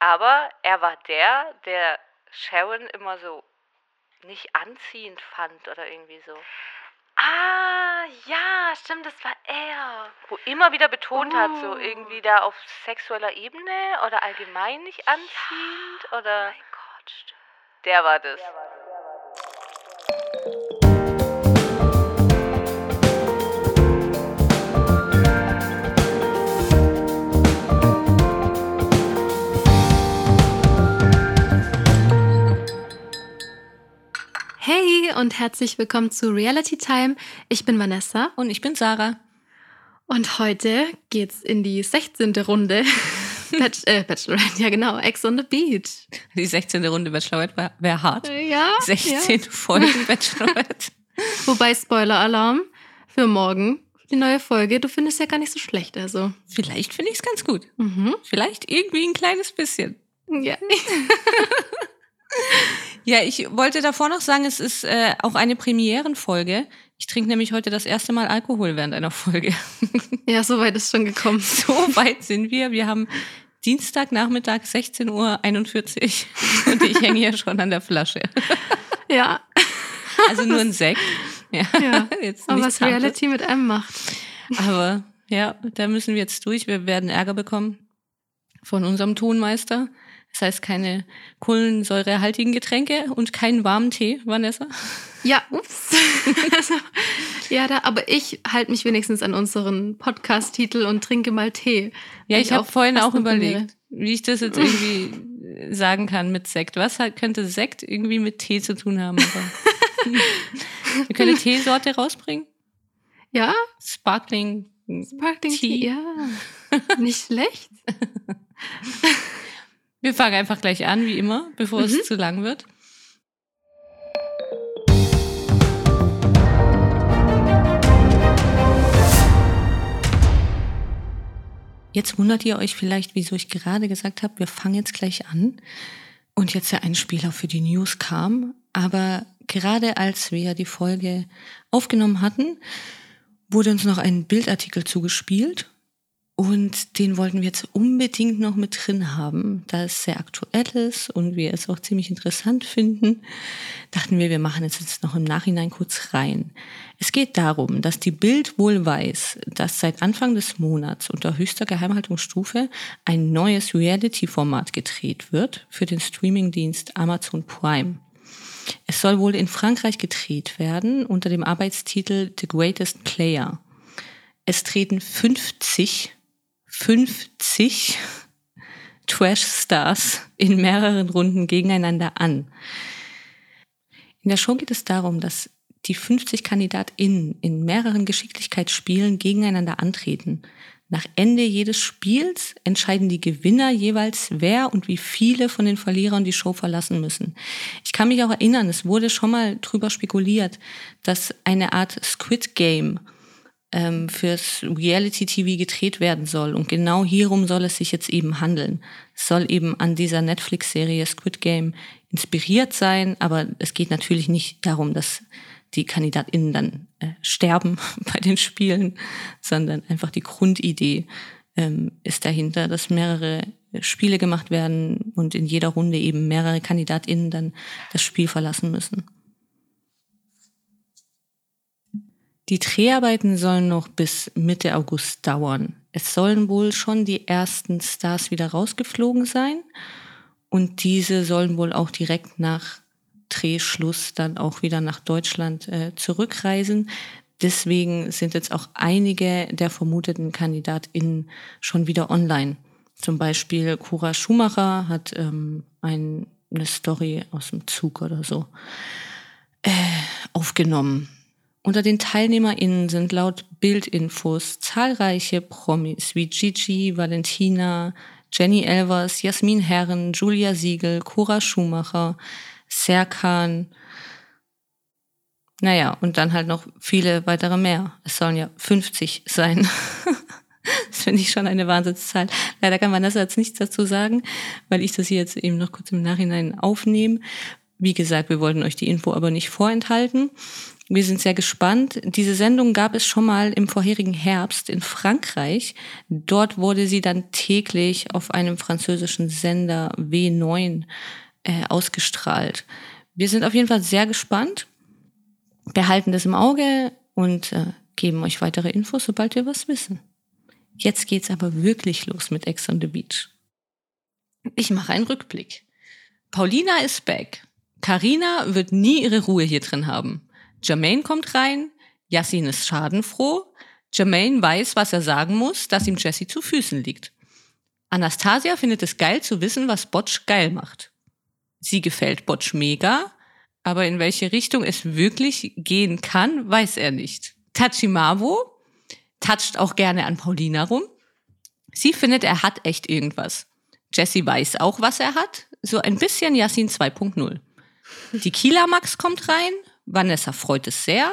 Aber er war der, der Sharon immer so nicht anziehend fand oder irgendwie so. Ah, ja, stimmt, das war er. Wo immer wieder betont hat, so Oh. irgendwie da auf sexueller Ebene oder allgemein nicht anziehend oder. Mein Gott, stimmt. Der war das. Und herzlich willkommen zu Reality Time. Ich bin Vanessa Und ich bin Sarah. und heute geht's in die 16. Runde. Bach äh, Bachelorette, ja genau, Ex on the Beach. Die 16. Runde Bachelorette wäre wär hart. Ja, 16 Folgen Bachelorette. ja. Wobei Spoiler-Alarm für morgen, die neue Folge, du findest ja gar nicht so schlecht, also. Vielleicht finde ich es ganz gut. Mhm. Vielleicht irgendwie ein kleines bisschen. Ja. Ja, ich wollte davor noch sagen, es ist äh, auch eine Premierenfolge. Ich trinke nämlich heute das erste Mal Alkohol während einer Folge. ja, so weit ist schon gekommen. So weit sind wir. Wir haben Dienstagnachmittag 16.41 Uhr und ich hänge hier schon an der Flasche. Ja, Also nur ein Sekt. Ja, ja. Jetzt Aber was Hartes. Reality mit einem macht. Aber ja, da müssen wir jetzt durch. Wir werden Ärger bekommen von unserem Tonmeister. Das heißt keine kohlensäurehaltigen Getränke und keinen warmen Tee, Vanessa. Ja, ups. ja, da, aber ich halte mich wenigstens an unseren Podcast-Titel und trinke mal Tee. Ja, Weil ich habe vorhin auch überlegt, wie ich das jetzt irgendwie sagen kann mit Sekt. Was hat, könnte Sekt irgendwie mit Tee zu tun haben? Wir können eine Teesorte rausbringen. Ja, Sparkling. Sparkling Tea. Tea. Ja, nicht schlecht. Wir fangen einfach gleich an, wie immer, bevor Mhm. es zu lang wird. Jetzt wundert ihr euch vielleicht, wieso ich gerade gesagt habe, wir fangen jetzt gleich an und jetzt der Einspieler für die News kam. Aber gerade als wir die Folge aufgenommen hatten, wurde uns noch ein Bildartikel zugespielt und den wollten wir jetzt unbedingt noch mit drin haben, da es sehr aktuell ist und wir es auch ziemlich interessant finden. Dachten wir, wir machen es jetzt noch im Nachhinein kurz rein. Es geht darum, dass die Bild wohl weiß, dass seit Anfang des Monats unter höchster Geheimhaltungsstufe ein neues Reality-Format gedreht wird für den Streamingdienst Amazon Prime. Es soll wohl in Frankreich gedreht werden unter dem Arbeitstitel The Greatest Player. Es treten 50, 50 Trash-Stars in mehreren Runden gegeneinander an. In der Show geht es darum, dass die 50 KandidatInnen in mehreren Geschicklichkeitsspielen gegeneinander antreten. Nach Ende jedes Spiels entscheiden die Gewinner jeweils, wer und wie viele von den Verlierern die Show verlassen müssen. Ich kann mich auch erinnern, es wurde schon mal drüber spekuliert, dass eine Art Squid Game ähm, fürs Reality-TV gedreht werden soll. Und genau hierum soll es sich jetzt eben handeln. Es soll eben an dieser Netflix-Serie Squid Game inspiriert sein, aber es geht natürlich nicht darum, dass die KandidatInnen dann äh, sterben bei den Spielen, sondern einfach die Grundidee ähm, ist dahinter, dass mehrere Spiele gemacht werden und in jeder Runde eben mehrere KandidatInnen dann das Spiel verlassen müssen. Die Dreharbeiten sollen noch bis Mitte August dauern. Es sollen wohl schon die ersten Stars wieder rausgeflogen sein und diese sollen wohl auch direkt nach Drehschluss dann auch wieder nach Deutschland äh, zurückreisen. Deswegen sind jetzt auch einige der vermuteten KandidatInnen schon wieder online. Zum Beispiel Cora Schumacher hat ähm, ein, eine Story aus dem Zug oder so äh, aufgenommen. Unter den TeilnehmerInnen sind laut Bildinfos zahlreiche Promis wie Gigi, Valentina, Jenny Elvers, Jasmin Herren, Julia Siegel, Cora Schumacher, Serkan. Naja, und dann halt noch viele weitere mehr. Es sollen ja 50 sein. das finde ich schon eine Wahnsinnszahl. Leider kann Vanessa jetzt nichts dazu sagen, weil ich das hier jetzt eben noch kurz im Nachhinein aufnehme. Wie gesagt, wir wollten euch die Info aber nicht vorenthalten. Wir sind sehr gespannt. Diese Sendung gab es schon mal im vorherigen Herbst in Frankreich. Dort wurde sie dann täglich auf einem französischen Sender W9 äh, ausgestrahlt. Wir sind auf jeden Fall sehr gespannt, behalten das im Auge und äh, geben euch weitere Infos, sobald wir was wissen. Jetzt geht's aber wirklich los mit Ex on the Beach. Ich mache einen Rückblick. Paulina ist back. Karina wird nie ihre Ruhe hier drin haben. Jermaine kommt rein, Yassin ist schadenfroh, Jermaine weiß, was er sagen muss, dass ihm Jesse zu Füßen liegt. Anastasia findet es geil zu wissen, was Botsch geil macht. Sie gefällt Botsch mega, aber in welche Richtung es wirklich gehen kann, weiß er nicht. Tachimawo toucht auch gerne an Paulina rum. Sie findet, er hat echt irgendwas. Jesse weiß auch, was er hat. So ein bisschen Yassin 2.0. Die Kieler Max kommt rein. Vanessa freut es sehr.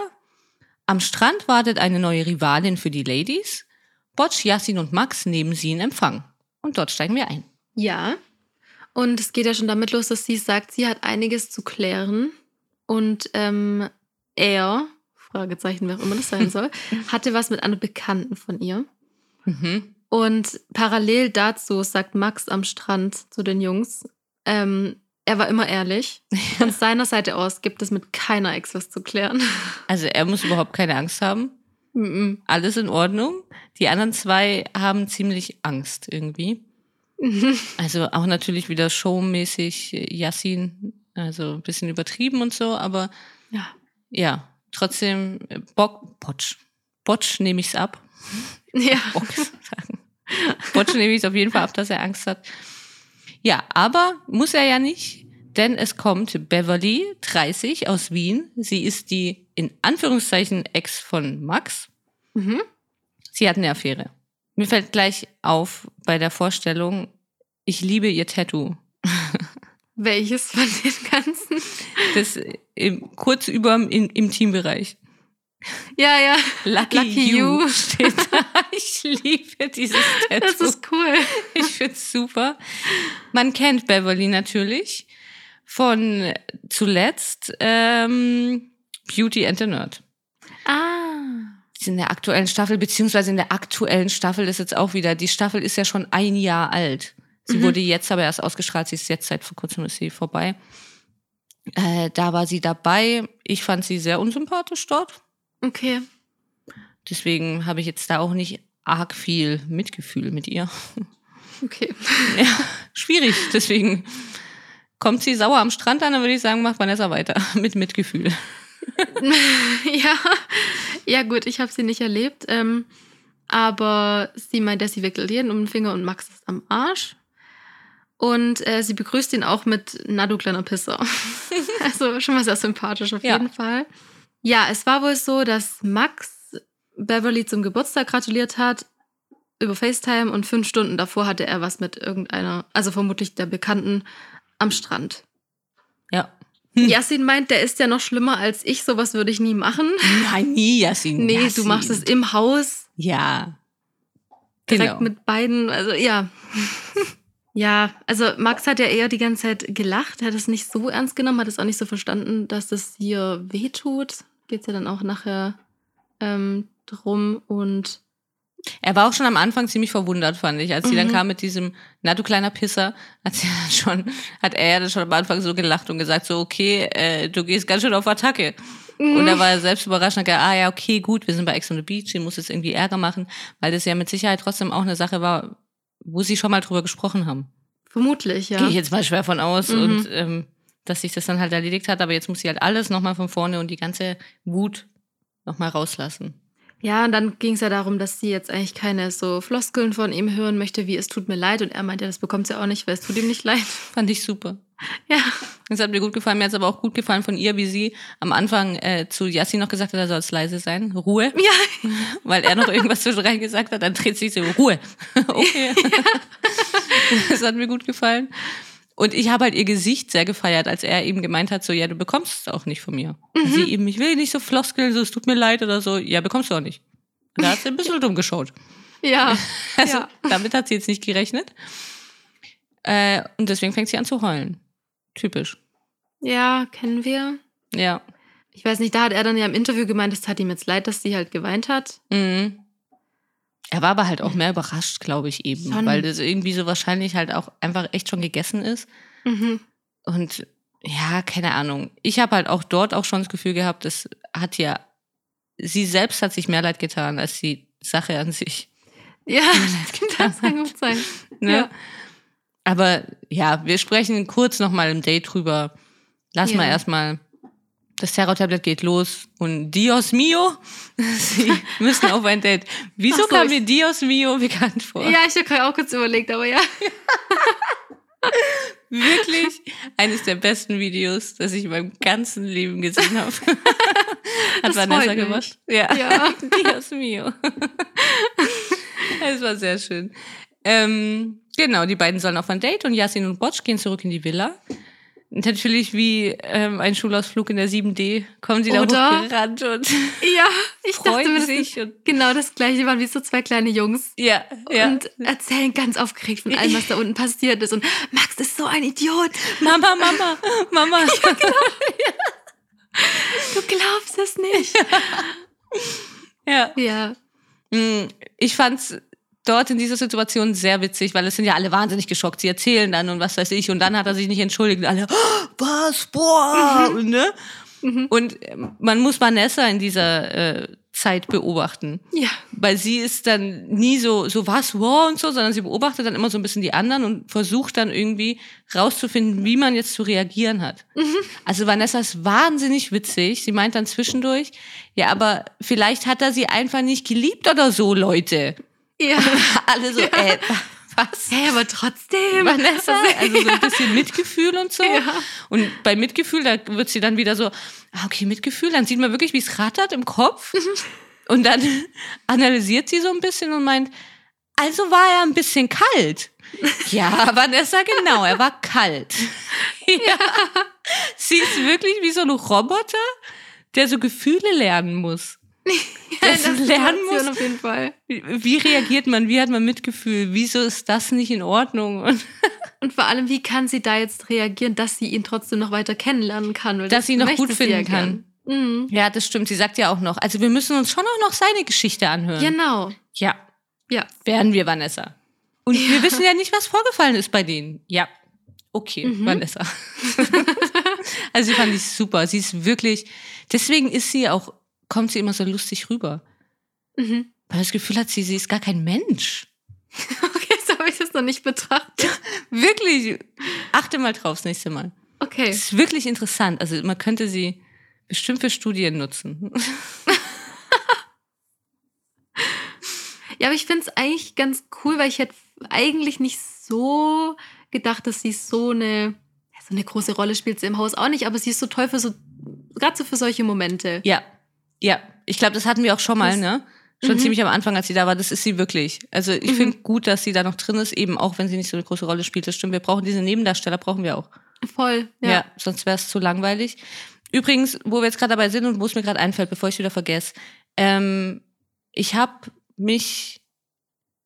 Am Strand wartet eine neue Rivalin für die Ladies. Botsch, Yassin und Max nehmen sie in Empfang. Und dort steigen wir ein. Ja. Und es geht ja schon damit los, dass sie sagt, sie hat einiges zu klären. Und ähm, er, Fragezeichen, wer auch immer das sein soll, hatte was mit einer Bekannten von ihr. Mhm. Und parallel dazu sagt Max am Strand zu den Jungs, ähm, er war immer ehrlich. Von seiner Seite aus gibt es mit keiner Ex was zu klären. Also er muss überhaupt keine Angst haben. Alles in Ordnung. Die anderen zwei haben ziemlich Angst irgendwie. Also auch natürlich wieder showmäßig äh, Yassin, also ein bisschen übertrieben und so, aber Ja. ja, trotzdem äh, Bock, Botsch. Botsch nehme ich's ab. Ja. Bock sagen. Botsch nehme ich auf jeden Fall ab, dass er Angst hat. Ja, aber muss er ja nicht, denn es kommt Beverly, 30, aus Wien. Sie ist die in Anführungszeichen Ex von Max. Mhm. Sie hat eine Affäre. Mir fällt gleich auf bei der Vorstellung, ich liebe ihr Tattoo. Welches von den ganzen? Das im, kurz über im, im Teambereich. Ja, ja. Lucky, Lucky you, you. steht da. Ich liebe dieses Tattoo. Das ist cool. Ich find's super. Man kennt Beverly natürlich von zuletzt ähm, Beauty and the Nerd. Ah. In der aktuellen Staffel, beziehungsweise in der aktuellen Staffel ist jetzt auch wieder, die Staffel ist ja schon ein Jahr alt. Sie Mhm. wurde jetzt aber erst ausgestrahlt, sie ist jetzt seit vor kurzem ist sie vorbei. Äh, da war sie dabei. Ich fand sie sehr unsympathisch dort. Okay. Deswegen habe ich jetzt da auch nicht arg viel Mitgefühl mit ihr. Okay. Ja, schwierig. Deswegen kommt sie sauer am Strand an, dann würde ich sagen, macht Vanessa weiter mit Mitgefühl. ja. Ja, gut, ich habe sie nicht erlebt. Ähm, aber sie meint, dass sie wickelt jeden um den Finger und Max ist am Arsch. Und äh, sie begrüßt ihn auch mit, na du kleiner Pisser. also schon mal sehr sympathisch auf Ja. jeden Fall. Ja, es war wohl so, dass Max Beverly zum Geburtstag gratuliert hat über FaceTime und fünf Stunden davor hatte er was mit irgendeiner, also vermutlich der Bekannten, am Strand. Ja. Hm. Yassin meint, der ist ja noch schlimmer als ich, sowas würde ich nie machen. Nein, nie, Yassin. Nee, Yassin. du machst es im Haus, Ja. direkt Genau. mit beiden, also ja. ja, also Max hat ja eher die ganze Zeit gelacht, er hat es nicht so ernst genommen, hat es auch nicht so verstanden, dass es hier wehtut. Geht es ja dann auch nachher ähm, drum und Er war auch schon am Anfang ziemlich verwundert, fand ich. Als sie dann Mhm. kam mit diesem, na du kleiner Pisser, hat sie dann schon, hat er ja dann schon am Anfang so gelacht und gesagt, so, okay, äh, du gehst ganz schön auf Attacke. Und da war er selbst überrascht und hat gesagt, ah ja, okay, gut, wir sind bei Ex on the Beach, sie muss jetzt irgendwie Ärger machen, weil das ja mit Sicherheit trotzdem auch eine Sache war, wo sie schon mal drüber gesprochen haben. vermutlich, ja. Gehe ich jetzt mal schwer von aus Mhm. und ähm, dass sich das dann halt erledigt hat, aber jetzt muss sie halt alles nochmal von vorne und die ganze Wut nochmal rauslassen. Ja, und dann ging es ja darum, dass sie jetzt eigentlich keine so Floskeln von ihm hören möchte, wie es tut mir leid. Und er meinte, das bekommt sie auch nicht, weil es tut ihm nicht leid. Fand ich super. Ja. Das hat mir gut gefallen. Mir hat es aber auch gut gefallen von ihr, wie sie am Anfang äh, zu Yassin noch gesagt hat, er soll es leise sein. Ruhe. Ja, Weil er noch irgendwas zwischendrin gesagt hat, dann dreht sich so, Ruhe. okay. Das hat mir gut gefallen. Und ich habe halt ihr Gesicht sehr gefeiert, als er eben gemeint hat, so, ja, du bekommst es auch nicht von mir. Und Sie eben, ich will nicht so floskeln, so, es tut mir leid oder so. Ja, bekommst du auch nicht. Und da hat sie ein bisschen dumm geschaut. ja. Also, Ja. damit hat sie jetzt nicht gerechnet. Äh, und deswegen fängt sie an zu heulen. Typisch. Ja, kennen wir. Ja. Ich weiß nicht, da hat er dann ja im Interview gemeint, es tat ihm jetzt leid, dass sie halt geweint hat. Mhm. Er war aber halt auch mehr überrascht, glaube ich, eben. Schon. Weil das irgendwie so wahrscheinlich halt auch einfach echt schon gegessen ist. Mhm. Und ja, keine Ahnung. Ich habe halt auch dort auch schon das Gefühl gehabt, es hat ja, sie selbst hat sich mehr leid getan als die Sache an sich. Ja, das kann gut sein. Ne? Ja. Aber ja, wir sprechen kurz nochmal im Date drüber. Lass Ja. mal erstmal. Das Terror-Tablet geht los und Dios mio, sie müssen auf ein Date. Wieso so, kam mir Dios mio bekannt vor? Ja, ich habe gerade auch kurz überlegt, aber ja. Wirklich eines der besten Videos, das ich in meinem ganzen Leben gesehen habe. Hat Das Vanessa gemacht. Ja. Ja. Dios mio. Es war sehr schön. Ähm, genau, die beiden sollen auf ein Date und Yasin und Botsch gehen zurück in die Villa. Natürlich wie ähm, ein Schulausflug in der 7D kommen sie da Oder? hochgerannt und Ja, ich dachte freuen mir, das sich. genau das gleiche waren wie so zwei kleine Jungs. ja, ja. Und erzählen ganz aufgeregt von allem, was da unten passiert ist. Und Max ist so ein Idiot. Mama, Mama, Mama. Du glaubst es nicht. ja. Ja. Mm, Ich fand's dort in dieser Situation sehr witzig, weil es sind ja alle wahnsinnig geschockt. Sie erzählen dann und was weiß ich. Und dann hat er sich nicht entschuldigt. Und alle, "Oh, was, boah, ne? Und ähm, man muss Vanessa in dieser äh, Zeit beobachten. Ja. Weil sie ist dann nie so, so was, wow und so, sondern sie beobachtet dann immer so ein bisschen die anderen und versucht dann irgendwie rauszufinden, wie man jetzt zu reagieren hat. Also Vanessa ist wahnsinnig witzig. Sie meint dann zwischendurch, ja, aber vielleicht hat er sie einfach nicht geliebt oder so, Leute. Ja. Alle so, äh, was? Hey, aber trotzdem. Vanessa, also so ein bisschen Mitgefühl und so. Ja. Und bei Mitgefühl, da wird sie dann wieder so, ah, okay, Mitgefühl, dann sieht man wirklich, wie es rattert im Kopf. Und dann analysiert sie so ein bisschen und meint, also war er ein bisschen kalt. Ja, Vanessa, genau, er war kalt. Ja. Sie ist wirklich wie so ein Roboter, der so Gefühle lernen muss. Ja, das der lernen muss. auf jeden Fall. Wie, wie reagiert man? Wie hat man Mitgefühl? Wieso ist das nicht in Ordnung? Und Und vor allem, wie kann sie da jetzt reagieren, dass sie ihn trotzdem noch weiter kennenlernen kann? Dass das sie ihn noch gut sie ja finden kann. Mhm. Ja, das stimmt. Sie sagt ja auch noch, also wir müssen uns schon auch noch seine Geschichte anhören. Genau. Ja, Ja. werden wir, Vanessa. Und wir wissen ja nicht, was vorgefallen ist bei denen. Ja, okay, Mhm. Vanessa. also die fand ich super. Sie ist wirklich, deswegen ist sie auch, kommt sie immer so lustig rüber. Mhm. Weil das Gefühl hat, sie, sie ist gar kein Mensch. Okay, so habe ich das noch nicht betrachtet. Wirklich. Achte mal drauf das nächste Mal. Okay. Das ist wirklich interessant. Also man könnte sie bestimmt für Studien nutzen. Ja, aber ich finde es eigentlich ganz cool, weil ich hätte eigentlich nicht so gedacht, dass sie so eine, so eine große Rolle spielt sie im Haus auch nicht, aber sie ist so toll für so, gerade so für solche Momente. Ja, ja. Ich glaube, das hatten wir auch schon mal, Das- ne? Schon Mhm. ziemlich am Anfang, als sie da war. Das ist sie wirklich. Also ich Mhm. finde gut, dass sie da noch drin ist, eben auch wenn sie nicht so eine große Rolle spielt. Das stimmt. Wir brauchen diese Nebendarsteller, brauchen wir auch. Voll. Ja, Ja. sonst wäre es zu langweilig. Übrigens, wo wir jetzt gerade dabei sind und wo es mir gerade einfällt, bevor ich es wieder vergesse, ähm, ich habe mich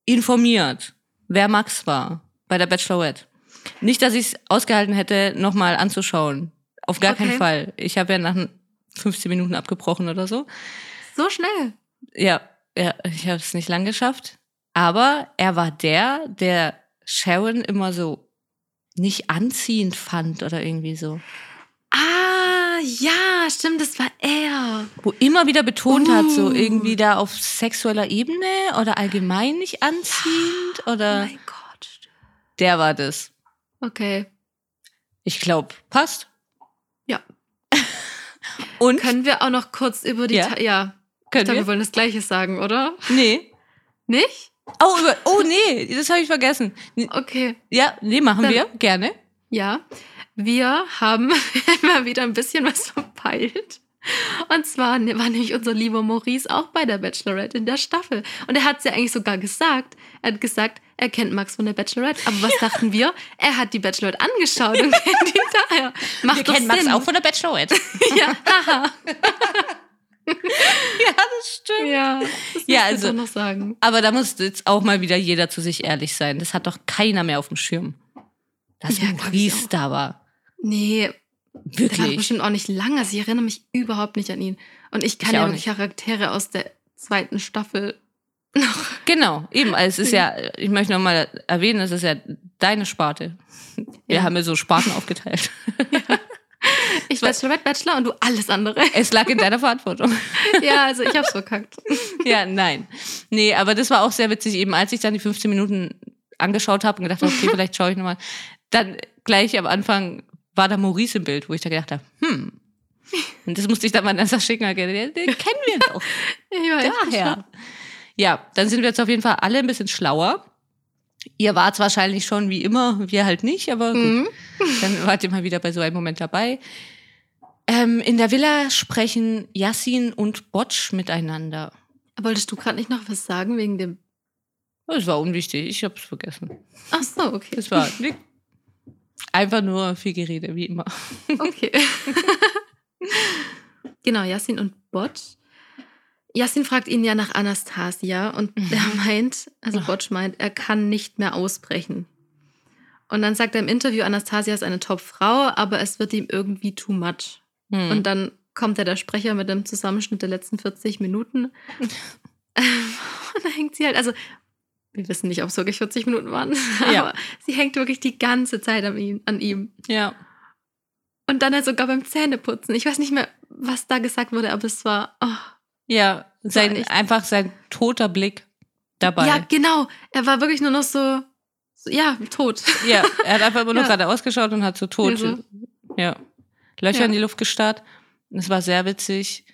informiert, wer Max war bei der Bachelorette. Nicht, dass ich es ausgehalten hätte, nochmal anzuschauen. Auf gar keinen Okay. Fall. Ich habe ja nach 15 Minuten abgebrochen oder so. So schnell. Ja, ja ich habe es nicht lang geschafft. Aber er war der, der Sharon immer so nicht anziehend fand oder irgendwie so. Ah, ja, stimmt, das war er. Wo immer wieder betont hat, so Uh. irgendwie da auf sexueller Ebene oder allgemein nicht anziehend Oh oder mein Gott. der war das. Okay. Ich glaube, passt. Und Können wir auch noch kurz über die. Ja. Ta ja. Ich können glaube, wir wir? wollen das Gleiche sagen, oder? Nee. Nicht? Oh, über, oh nee, das habe ich vergessen. Okay. Ja, nee, machen Dann- wir gerne. Ja, wir haben immer wieder ein bisschen was verpeilt. Und zwar ne- war nämlich unser lieber Maurice auch bei der Bachelorette in der Staffel. Und er hat es ja eigentlich sogar gesagt. Er hat gesagt, er kennt Max von der Bachelorette. Aber was dachten wir? Er hat die Bachelorette angeschaut und kennt ihn daher. Macht wir kennen Max auch von der Bachelorette. Ja, haha. ja, das stimmt. ja, das Ja, also- noch sagen. Aber da muss jetzt auch mal wieder jeder zu sich ehrlich sein. Das hat doch keiner mehr auf dem Schirm. Dass Ja, Maurice da war. Nee, Der war Wirklich. bestimmt auch nicht lang. Also ich erinnere mich überhaupt nicht an ihn. Und ich kann Ich ja nicht. Charaktere aus der zweiten Staffel noch. Genau, eben. Also es ist ja, ich möchte nochmal erwähnen, es ist ja deine Sparte. Wir Ja. haben ja so Sparten aufgeteilt. Ich Bachelorette, Bachelor und du alles andere. Es lag in deiner Verantwortung. ja, also ich hab's verkackt. Ja, nein. Nee, aber das war auch sehr witzig, eben als ich dann die 15 Minuten angeschaut habe und gedacht habe, okay, vielleicht schaue ich nochmal. Dann gleich am Anfang war da Maurice im Bild, wo ich da gedacht habe, hm. Und das musste ich dann mal Nessa schicken, den, den kennen wir doch. Echt Daher. Ja, dann sind wir jetzt auf jeden Fall alle ein bisschen schlauer. Ihr wart's wahrscheinlich schon wie immer, wir halt nicht, aber gut. Mhm. Dann wart ihr mal wieder bei so einem Moment dabei. Ähm, in der Villa sprechen Yassin und Botsch miteinander. Wolltest du gerade nicht noch was sagen wegen dem. Das war unwichtig, ich hab's vergessen. Ach so, okay. Das war einfach nur viel Gerede, wie immer. Okay. genau, Yassin und Botsch. Yassin fragt ihn ja nach Anastasia und Mhm. er meint, also Ach. Botsch meint, er kann nicht mehr ausbrechen. Und dann sagt er im Interview, Anastasia ist eine Top-Frau, aber es wird ihm irgendwie too much. Hm. Und dann kommt ja der Sprecher mit dem Zusammenschnitt der letzten 40 Minuten. Und dann hängt sie halt, also wir wissen nicht, ob es wirklich 40 Minuten waren, Ja. aber sie hängt wirklich die ganze Zeit an ihm. An ihm. ja. Und dann halt sogar beim Zähneputzen. Ich weiß nicht mehr, was da gesagt wurde, aber es war. Oh. Ja, sein, echt- einfach sein toter Blick dabei. Ja, genau. Er war wirklich nur noch so, so ja, tot. Ja, er hat einfach immer nur Ja. gerade ausgeschaut und hat so tot, Ja, so. ja, Löcher Ja. in die Luft gestarrt. Es war sehr witzig.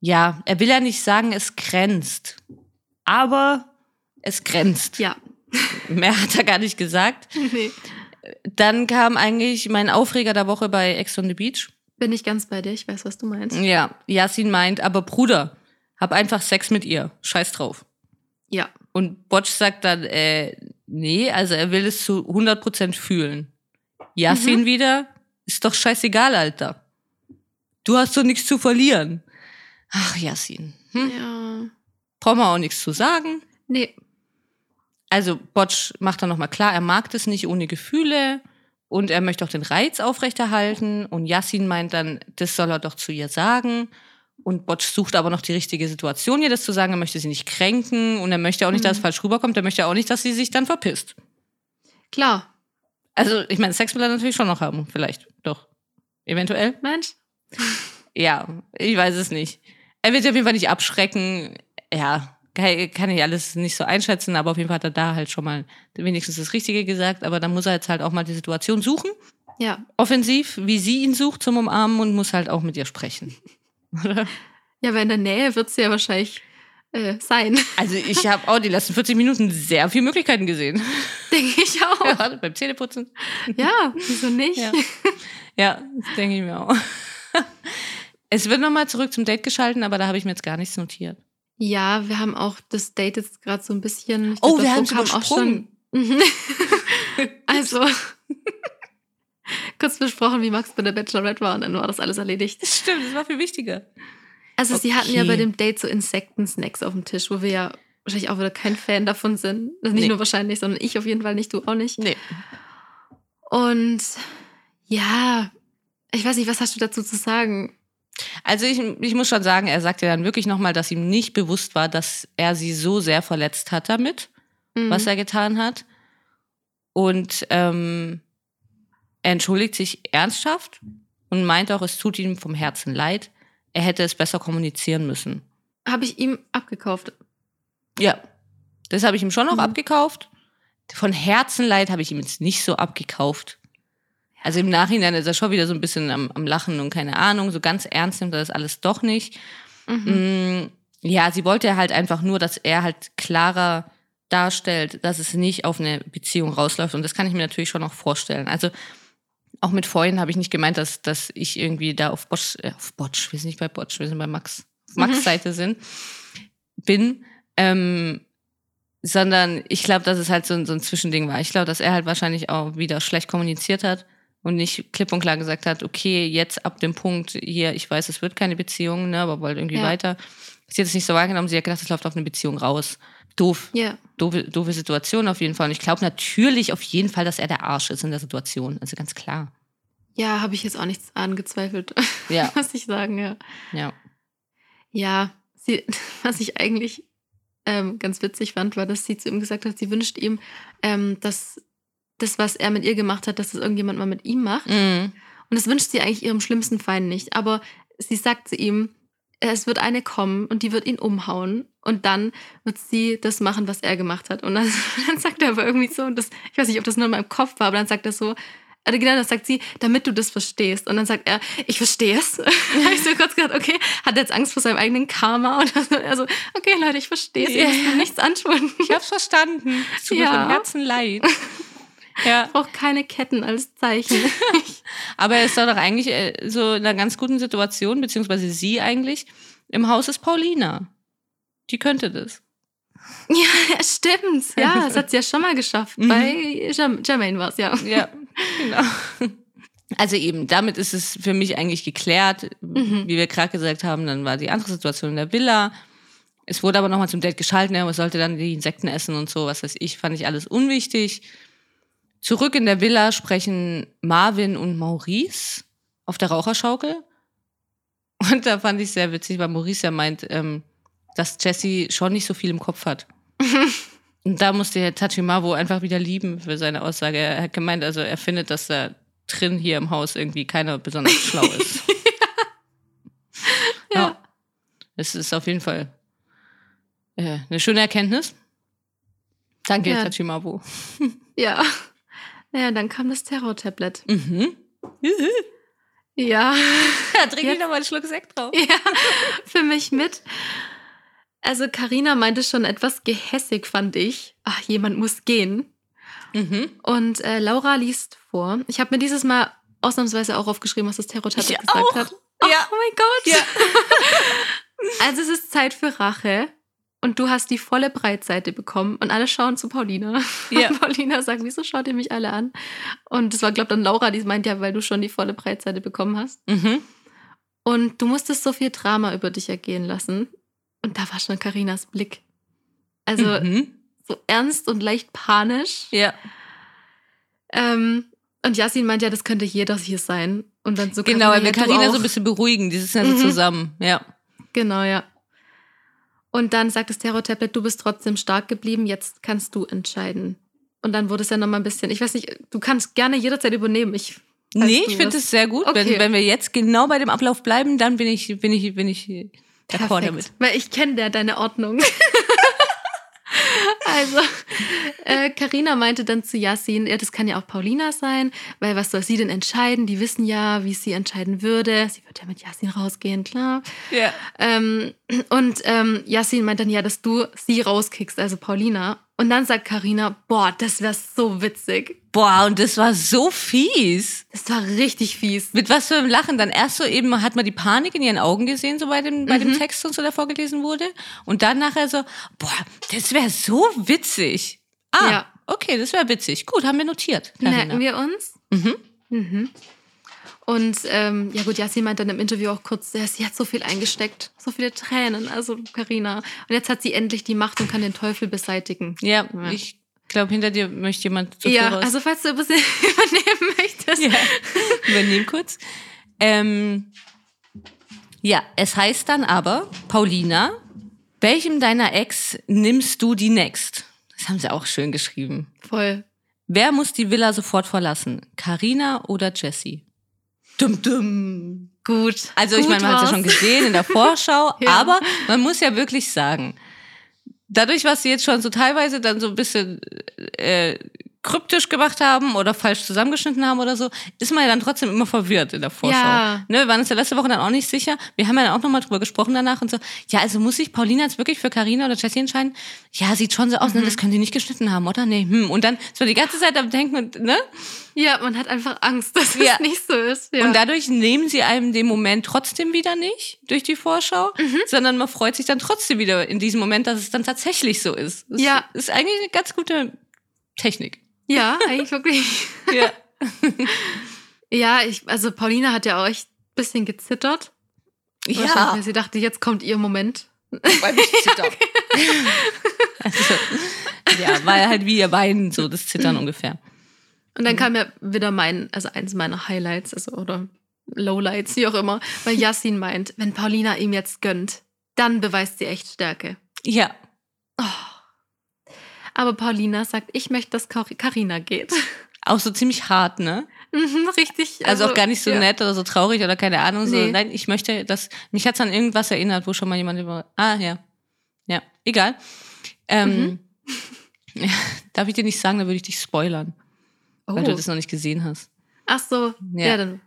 Ja, er will ja nicht sagen, es grenzt. Aber es grenzt. Ja. Mehr hat er gar nicht gesagt. Nee. Dann kam eigentlich mein Aufreger der Woche bei Ex on the Beach. Bin ich ganz bei dir, ich weiß, was du meinst. Ja, Yasin meint, aber Bruder, hab einfach Sex mit ihr. Scheiß drauf. Ja. Und Botsch sagt dann, äh, nee, also er will es zu 100% fühlen. Yasin Mhm. wieder, ist doch scheißegal, Alter. Du hast doch nichts zu verlieren. Ach, Yasin. Hm? Ja. Brauchen wir auch nichts zu sagen. Nee. Also Botsch macht dann nochmal klar, er mag das nicht ohne Gefühle und er möchte auch den Reiz aufrechterhalten. Und Yassin meint dann, das soll er doch zu ihr sagen. Und Botsch sucht aber noch die richtige Situation, ihr das zu sagen. Er möchte sie nicht kränken und er möchte auch nicht, dass es Mhm. falsch rüberkommt. Er möchte auch nicht, dass sie sich dann verpisst. Klar. Also, ich meine, Sex will er natürlich schon noch haben, vielleicht. Doch. Eventuell. Mensch. Ja, ich weiß es nicht. Er wird sie auf jeden Fall nicht abschrecken. Ja, kann, ich alles nicht so einschätzen, aber auf jeden Fall hat er da halt schon mal wenigstens das Richtige gesagt. Aber dann muss er jetzt halt auch mal die Situation suchen. Ja. Offensiv, wie sie ihn sucht zum Umarmen und muss halt auch mit ihr sprechen. Oder? Ja, aber in der Nähe wird es ja wahrscheinlich äh, sein. Also ich habe auch die letzten 40 Minuten sehr viele Möglichkeiten gesehen. Denke ich auch. Ja, beim Zähneputzen. Ja, wieso nicht? Ja. Ja, das denke ich mir auch. Es wird nochmal zurück zum Date geschalten, aber da habe ich mir jetzt gar nichts notiert. Ja, wir haben auch das Date jetzt gerade so ein bisschen. Oh, glaub, wir haben's kam auch schon. Mhm. also, kurz besprochen, wie Max bei der Bachelorette war und dann war das alles erledigt. Das stimmt, das war viel wichtiger. Also, sie hatten ja Okay. bei dem Date so Insekten-Snacks auf dem Tisch, wo wir ja wahrscheinlich auch wieder kein Fan davon sind. Also nicht Nee. nur wahrscheinlich, sondern ich auf jeden Fall nicht, du auch nicht. Nee. Und ja, ich weiß nicht, was hast du dazu zu sagen? Also ich, ich muss schon sagen, er sagt ja dann wirklich nochmal, dass ihm nicht bewusst war, dass er sie so sehr verletzt hat damit, Mhm. was er getan hat. Und ähm, er entschuldigt sich ernsthaft und meint auch, es tut ihm vom Herzen leid. Er hätte es besser kommunizieren müssen. Habe ich ihm abgekauft. Ja, das habe ich ihm schon noch Mhm. abgekauft. Von Herzen leid habe ich ihm jetzt nicht so abgekauft. Also im Nachhinein ist er schon wieder so ein bisschen am, am Lachen und keine Ahnung, so ganz ernst nimmt er das alles doch nicht. Mhm. Mm, Ja, sie wollte halt einfach nur, dass er halt klarer darstellt, dass es nicht auf eine Beziehung rausläuft. Und das kann ich mir natürlich schon noch vorstellen. Also auch mit Freunden habe ich nicht gemeint, dass, dass ich irgendwie da auf Botsch, äh, auf Botsch, wir sind nicht bei Botsch, wir sind bei Max, Max Mhm. Seite sind, bin. Ähm, sondern ich glaube, dass es halt so, so ein Zwischending war. Ich glaube, dass er halt wahrscheinlich auch wieder schlecht kommuniziert hat und nicht klipp und klar gesagt hat, okay, jetzt ab dem Punkt hier, ich weiß, es wird keine Beziehung, ne, aber wollte irgendwie Ja. weiter. Sie hat es nicht so wahrgenommen, sie hat gedacht, es läuft auf eine Beziehung raus. Doof. Ja. Doofe, doofe Situation auf jeden Fall. Und ich glaube natürlich auf jeden Fall, dass er der Arsch ist in der Situation. Also ganz klar. Ja, habe ich jetzt auch nichts angezweifelt, Ja, muss ich sagen, ja. ja. Ja, sie, was ich eigentlich ähm, ganz witzig fand, war, dass sie zu ihm gesagt hat, sie wünscht ihm, ähm, dass das, was er mit ihr gemacht hat, dass es irgendjemand mal mit ihm macht. Mhm. Und das wünscht sie eigentlich ihrem schlimmsten Feind nicht. Aber sie sagt zu ihm, es wird eine kommen und die wird ihn umhauen. Und dann wird sie das machen, was er gemacht hat. Und dann, dann sagt er aber irgendwie so, und das, ich weiß nicht, ob das nur in meinem Kopf war, aber dann sagt er so, also genau, das sagt sie, damit du das verstehst. Und dann sagt er, ich verstehe es. habe ich so kurz gedacht, okay, hat er jetzt Angst vor seinem eigenen Karma? Und so. also, okay, Leute, ich verstehe es. Ich muss mir nichts antun. Ich hab's verstanden. Es tut mir Ja. von Herzen leid. Ja, Ich brauche keine Ketten als Zeichen. aber er ist doch eigentlich äh, so in einer ganz guten Situation, beziehungsweise sie eigentlich. Im Haus ist Paulina. Die könnte das. ja, stimmt. Ja, das hat sie ja schon mal geschafft. Mhm. Bei Jermaine war es, ja. Ja, genau. Also eben, damit ist es für mich eigentlich geklärt. Mhm. Wie wir gerade gesagt haben, dann war die andere Situation in der Villa. Es wurde aber nochmal zum Date geschalten, er sollte dann die Insekten essen und so, was weiß ich, fand ich alles unwichtig. Zurück in der Villa sprechen Marvin und Maurice auf der Raucherschaukel. Und da fand ich sehr witzig, weil Maurice ja meint, ähm, dass Jesse schon nicht so viel im Kopf hat. Und da musste Herr Tachimavo einfach wieder lieben für seine Aussage. Er hat gemeint, also er findet, dass da drin hier im Haus irgendwie keiner besonders schlau ist. Ja. Es ist auf jeden Fall äh, eine schöne Erkenntnis. Danke, Ja. Tachimavo. Ja. Naja, dann kam das Terror-Tablet. Mhm. Ja. Ja, trink Jetzt- ich noch mal einen Schluck Sekt drauf. ja, für mich mit. Also Karina meinte schon etwas gehässig, fand ich. Ach, jemand muss gehen. Mhm. Und äh, Laura liest vor. Ich habe mir dieses Mal ausnahmsweise auch aufgeschrieben, was das Terror-Tablet gesagt auch. hat. Oh, Ja. oh mein Gott. Ja. Also es ist Zeit für Rache. Und du hast die volle Breitseite bekommen und alle schauen zu Paulina. Ja. Und Paulina sagt, wieso schaut ihr mich alle an? Und das war, glaube ich, dann Laura, die meint ja, weil du schon die volle Breitseite bekommen hast. Mhm. Und du musstest so viel Drama über dich ergehen lassen. Und da war schon Karinas Blick. Also mhm. so ernst und leicht panisch. Ja. Ähm, und Yasin meint ja, das könnte jeder hier sein. Und dann so Genau, er will ja, Carina auch. so ein bisschen beruhigen. Die sitzen ja so Mhm. zusammen. Ja. Genau, ja. Und dann sagt das Terror-Tablet, du bist trotzdem stark geblieben, jetzt kannst du entscheiden. Und dann wurde es ja nochmal ein bisschen, ich weiß nicht, du kannst gerne jederzeit übernehmen. Ich, falls Nee, ich finde es sehr gut. Okay. Wenn, wenn wir jetzt genau bei dem Ablauf bleiben, dann bin ich, bin ich, bin ich d'accord damit. Weil ich kenne ja deine Ordnung. also, äh, Carina meinte dann zu Yassin, ja, das kann ja auch Paulina sein, weil was soll sie denn entscheiden? Die wissen ja, wie sie entscheiden würde. Sie wird ja mit Yassin rausgehen, klar. Ja. Ähm, und ähm, Yassin meint dann ja, dass du sie rauskickst, also Paulina. Und dann sagt Carina, boah, das wäre so witzig. Boah, und das war so fies. Das war richtig fies. Mit was für einem Lachen. Dann erst so eben hat man die Panik in ihren Augen gesehen, so bei dem, bei dem Text und so, der vorgelesen wurde. Und dann nachher so, boah, das wäre so witzig. Ah, Ja. okay, das wäre witzig. Gut, haben wir notiert. Carina. Merken wir uns? Mhm. Mhm. Und ähm, ja gut, Yassin meint dann im Interview auch kurz, ja, sie hat so viel eingesteckt, so viele Tränen, also Carina. Und jetzt hat sie endlich die Macht und kann den Teufel beseitigen. Ja, Ja. ich glaube, hinter dir möchte jemand zu ja, also falls du übernehmen möchtest. Ja, übernehmen kurz. Ähm, ja, es heißt dann aber, Paulina, welchem deiner Ex nimmst du die next? Das haben sie auch schön geschrieben. Voll. Wer muss die Villa sofort verlassen? Karina oder Jessie? Dum dum. Gut. Also ich Gut meine, man hat es ja schon gesehen in der Vorschau, Ja. aber man muss ja wirklich sagen, dadurch, was sie jetzt schon so teilweise dann so ein bisschen äh, kryptisch gemacht haben oder falsch zusammengeschnitten haben oder so, ist man ja dann trotzdem immer verwirrt in der Vorschau. Ja. Ne, wir waren uns ja letzte Woche dann auch nicht sicher. Wir haben ja dann auch nochmal drüber gesprochen danach und so, ja, also muss sich Paulina jetzt wirklich für Karina oder Jessie entscheiden? Ja, sieht schon so aus, ne? Mhm. das können die nicht geschnitten haben, oder? Nee, hm. Und dann ist man die ganze Zeit am Denken und, ne? Ja, man hat einfach Angst, dass Ja. es nicht so ist. Ja. Und dadurch nehmen sie einem den Moment trotzdem wieder nicht durch die Vorschau, Mhm. sondern man freut sich dann trotzdem wieder in diesem Moment, dass es dann tatsächlich so ist. Das Ja. ist eigentlich eine ganz gute Technik. Ja, eigentlich wirklich. Ja. Ja, ich, also Paulina hat ja auch echt ein bisschen gezittert. Weil sie dachte, jetzt kommt ihr Moment. weil ich zitter. also, ja, war halt wie ihr beiden so das Zittern ungefähr. Und dann kam ja wieder mein, also eins meiner Highlights, also oder Lowlights, wie auch immer, weil Yassin meint, wenn Paulina ihm jetzt gönnt, dann beweist sie echt Stärke. Ja. Oh. Aber Paulina sagt, ich möchte, dass Karina geht. Auch so ziemlich hart, ne? Mhm, richtig. Also, auch gar nicht so ja. nett oder so traurig oder keine Ahnung. So, Nee. nein, ich möchte, dass mich hat's an irgendwas erinnert, wo schon mal jemand über. Ah, ja. Ja, egal. Ähm, Mhm. darf ich dir nicht sagen, dann würde ich dich spoilern, Oh. weil du das noch nicht gesehen hast. Ach so, ja, Ja. dann.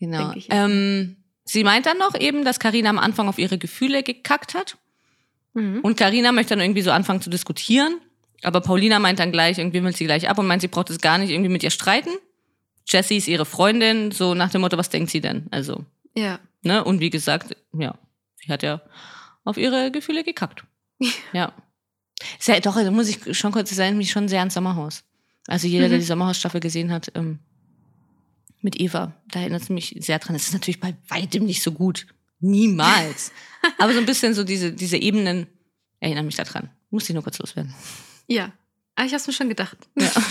Genau. Ähm, sie meint dann noch eben, dass Karina am Anfang auf ihre Gefühle gekackt hat. Mhm. Und Karina möchte dann irgendwie so anfangen zu diskutieren. Aber Paulina meint dann gleich, irgendwie will sie gleich ab und meint, sie braucht es gar nicht irgendwie mit ihr streiten. Jessie ist ihre Freundin, so nach dem Motto, was denkt sie denn? Also, Ja. ne? Und wie gesagt, ja, sie hat ja auf ihre Gefühle gekackt. ja. Sehr, doch, also muss ich schon kurz, erinnert mich schon sehr ans Sommerhaus. Also jeder, der Mhm. die Sommerhausstaffel gesehen hat, ähm, mit Eva, da erinnert es mich sehr dran. Es ist natürlich bei weitem nicht so gut. Niemals. Aber so ein bisschen so diese, diese Ebenen erinnern mich daran. Muss ich nur kurz loswerden. Ja. Ah, ich hab's mir schon gedacht. Ja.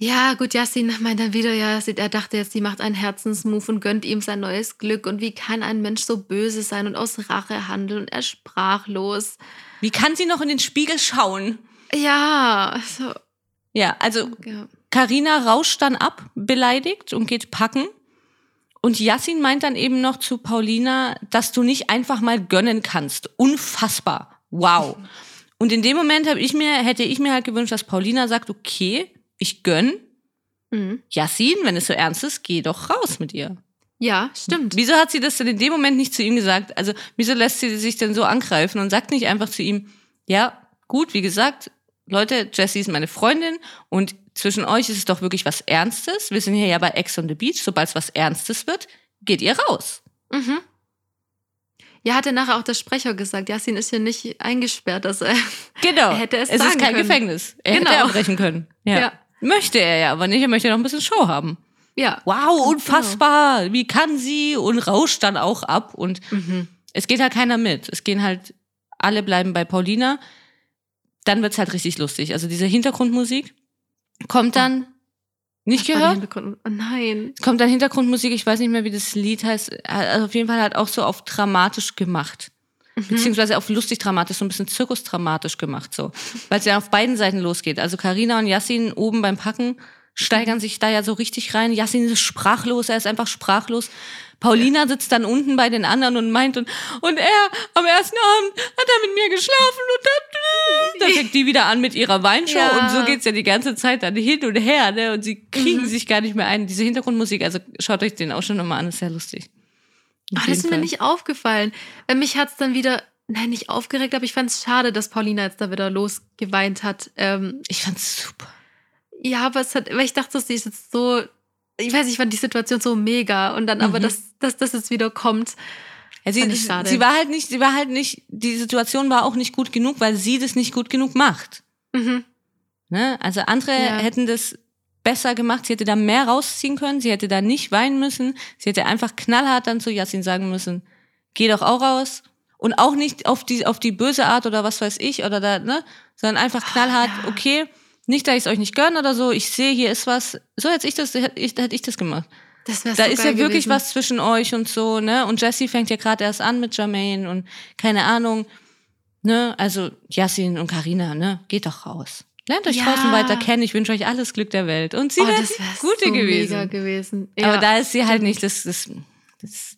Ja, gut, Yassin meint dann wieder, ja, er dachte jetzt, sie macht einen Herzensmove und gönnt ihm sein neues Glück. Und wie kann ein Mensch so böse sein und aus Rache handeln? Und er sprachlos. Wie kann sie noch in den Spiegel schauen? Ja, also, Ja, also ja. Karina rauscht dann ab, beleidigt und geht packen. Und Yassin meint dann eben noch zu Paulina, dass du nicht einfach mal gönnen kannst. Unfassbar. Wow. Und in dem Moment habe ich mir, hätte ich mir halt gewünscht, dass Paulina sagt, okay, ich gönn. Mhm. Yassin, wenn es so ernst ist, geh doch raus mit ihr. Ja, stimmt. Wieso hat sie das denn in dem Moment nicht zu ihm gesagt? Also, wieso lässt sie sich denn so angreifen und sagt nicht einfach zu ihm, ja, gut, wie gesagt, Leute, Jessie ist meine Freundin und zwischen euch ist es doch wirklich was Ernstes. Wir sind hier ja bei Ex on the Beach. Sobald es was Ernstes wird, geht ihr raus. Mhm. Ja, hat er nachher auch der Sprecher gesagt, Yassin ist hier nicht eingesperrt, dass er. Genau. Er hätte es es ist kein können. Gefängnis. Er Genau. hätte abbrechen können. Ja. Ja. Möchte er ja, aber nicht. Er möchte noch ein bisschen Show haben. Ja. Wow, unfassbar. Wie kann sie? Und rauscht dann auch ab. Und Mhm. es geht halt keiner mit. Es gehen halt, alle bleiben bei Paulina. Dann wird's halt richtig lustig. Also diese Hintergrundmusik kommt dann, nicht gehört? Oh nein. Kommt dann Hintergrundmusik, ich weiß nicht mehr, wie das Lied heißt. Also auf jeden Fall halt auch so auf dramatisch gemacht. Mhm. Beziehungsweise auf lustig dramatisch, so ein bisschen zirkusdramatisch gemacht, so. Weil es ja auf beiden Seiten losgeht. Also Karina und Yassin oben beim Packen steigern sich da ja so richtig rein. Yassin ist sprachlos, er ist einfach sprachlos. Paulina sitzt dann unten bei den anderen und meint und, und er am ersten Abend hat er mit mir geschlafen und dann, dann fängt die wieder an mit ihrer Weinshow Ja. und so geht's ja die ganze Zeit dann hin und her, ne, und sie kriegen sich gar nicht mehr ein. Diese Hintergrundmusik, also schaut euch den auch schon nochmal an, ist sehr lustig. Auf Ah, das ist mir nicht aufgefallen. Weil mich hat's dann wieder, nein, nicht aufgeregt, aber ich fand's schade, dass Paulina jetzt da wieder losgeweint hat. Ähm, Ich fand's super. ja, aber es hat, weil ich dachte, sie ist jetzt so, ich weiß, ich fand die Situation so mega und dann aber, Mhm. dass, dass das jetzt wieder kommt. Ja, sie, sie war halt nicht, sie war halt nicht, die Situation war auch nicht gut genug, weil sie das nicht gut genug macht. Mhm. Ne? Also andere Ja. hätten das besser gemacht, sie hätte da mehr rausziehen können, sie hätte da nicht weinen müssen, sie hätte einfach knallhart dann zu Yassin sagen müssen, geh doch auch raus. Und auch nicht auf die, auf die böse Art oder was weiß ich, oder da, ne? Sondern einfach knallhart, ja. okay, nicht, dass ich es euch nicht gönne oder so, ich sehe, hier ist was. So hätte ich das, hätte ich, hätte ich das gemacht. Das Da so ist ja wirklich gewesen. was zwischen euch und so, ne? Und Jessie fängt ja gerade erst an mit Jermaine und keine Ahnung, ne? Also Yassin und Karina, ne? Geht doch raus. Lernt euch Ja. draußen weiter kennen. Ich wünsche euch alles Glück der Welt. Und sie oh, wäre das die gute so gewesen. gewesen. Aber Ja. da ist sie halt nicht, das, das, das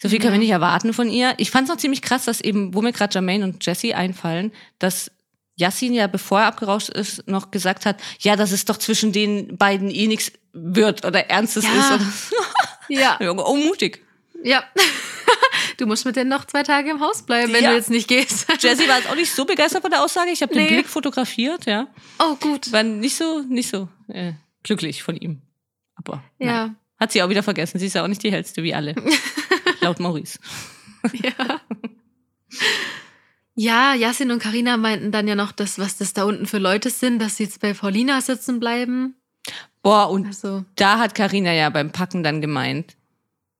so viel können wir nicht erwarten von ihr. Ich fand es noch ziemlich krass, dass eben, wo mir gerade Jermaine und Jessie einfallen, dass Yassin ja, bevor er abgerauscht ist, noch gesagt hat, ja, dass es doch zwischen den beiden eh nichts wird oder Ernstes Ja. ist. Oder ja, Junge, oh, mutig. ja. du musst mit denen noch zwei Tage im Haus bleiben, wenn Ja. du jetzt nicht gehst. Jessie war jetzt auch nicht so begeistert von der Aussage. Ich habe den Nee. Blick fotografiert, ja. oh, gut. War nicht so, nicht so äh, glücklich von ihm. Aber nein. Ja. hat sie auch wieder vergessen. Sie ist ja auch nicht die hellste wie alle. Laut Maurice. Ja. Ja, Yasin und Karina meinten dann ja noch, dass, was das da unten für Leute sind, dass sie jetzt bei Paulina sitzen bleiben. Boah, und Also, da hat Karina ja beim Packen dann gemeint,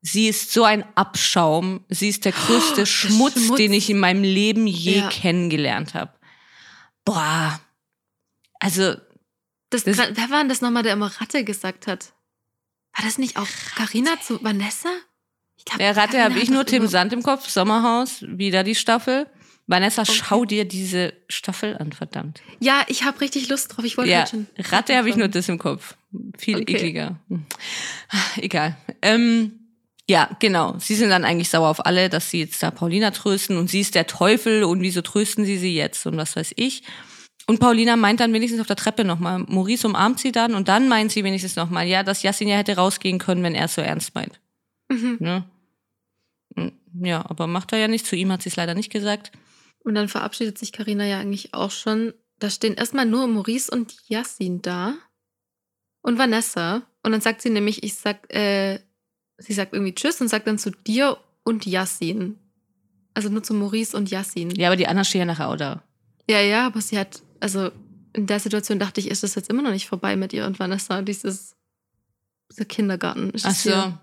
sie ist so ein Abschaum. Sie ist der größte der Schmutz, Schmutz. den ich in meinem Leben je Ja. kennengelernt habe. Boah. Also, Das, Das- wer war denn das nochmal, der immer Ratte gesagt hat? War das nicht auch Carina zu Vanessa? Ich glaub, Der Ratte habe ich nur Tim Sand im Kopf, Sommerhaus, wieder die Staffel. Vanessa, Okay. schau dir diese Staffel an, verdammt. Ja, ich habe richtig Lust drauf. Ich wollte Ja, schon. Ratte habe ich nur das im Kopf. Viel Okay. ekliger. Hm. Egal. Ähm, ja, genau. Sie sind dann eigentlich sauer auf alle, dass sie jetzt da Paulina trösten und sie ist der Teufel und wieso trösten sie sie jetzt und was weiß ich. Und Paulina meint dann wenigstens auf der Treppe nochmal, Maurice umarmt sie dann und dann meint sie wenigstens nochmal, ja, dass Yassin ja hätte rausgehen können, wenn er es so ernst meint. Mhm. Ne? Hm, Ja, aber macht er ja nicht. Zu ihm hat sie es leider nicht gesagt. Und dann verabschiedet sich Karina ja eigentlich auch schon. Da stehen erstmal nur Maurice und Yassin da. Und Vanessa. Und dann sagt sie nämlich, ich sag, äh, sie sagt irgendwie Tschüss und sagt dann zu dir und Yassin. Also nur zu Maurice und Yassin. Ja, aber die anderen stehen ja nachher auch da. Ja, ja, aber sie hat, also in der Situation dachte ich, ist das jetzt immer noch nicht vorbei mit ihr und Vanessa, dieses, dieser Kindergarten. Ist Ach so. hier-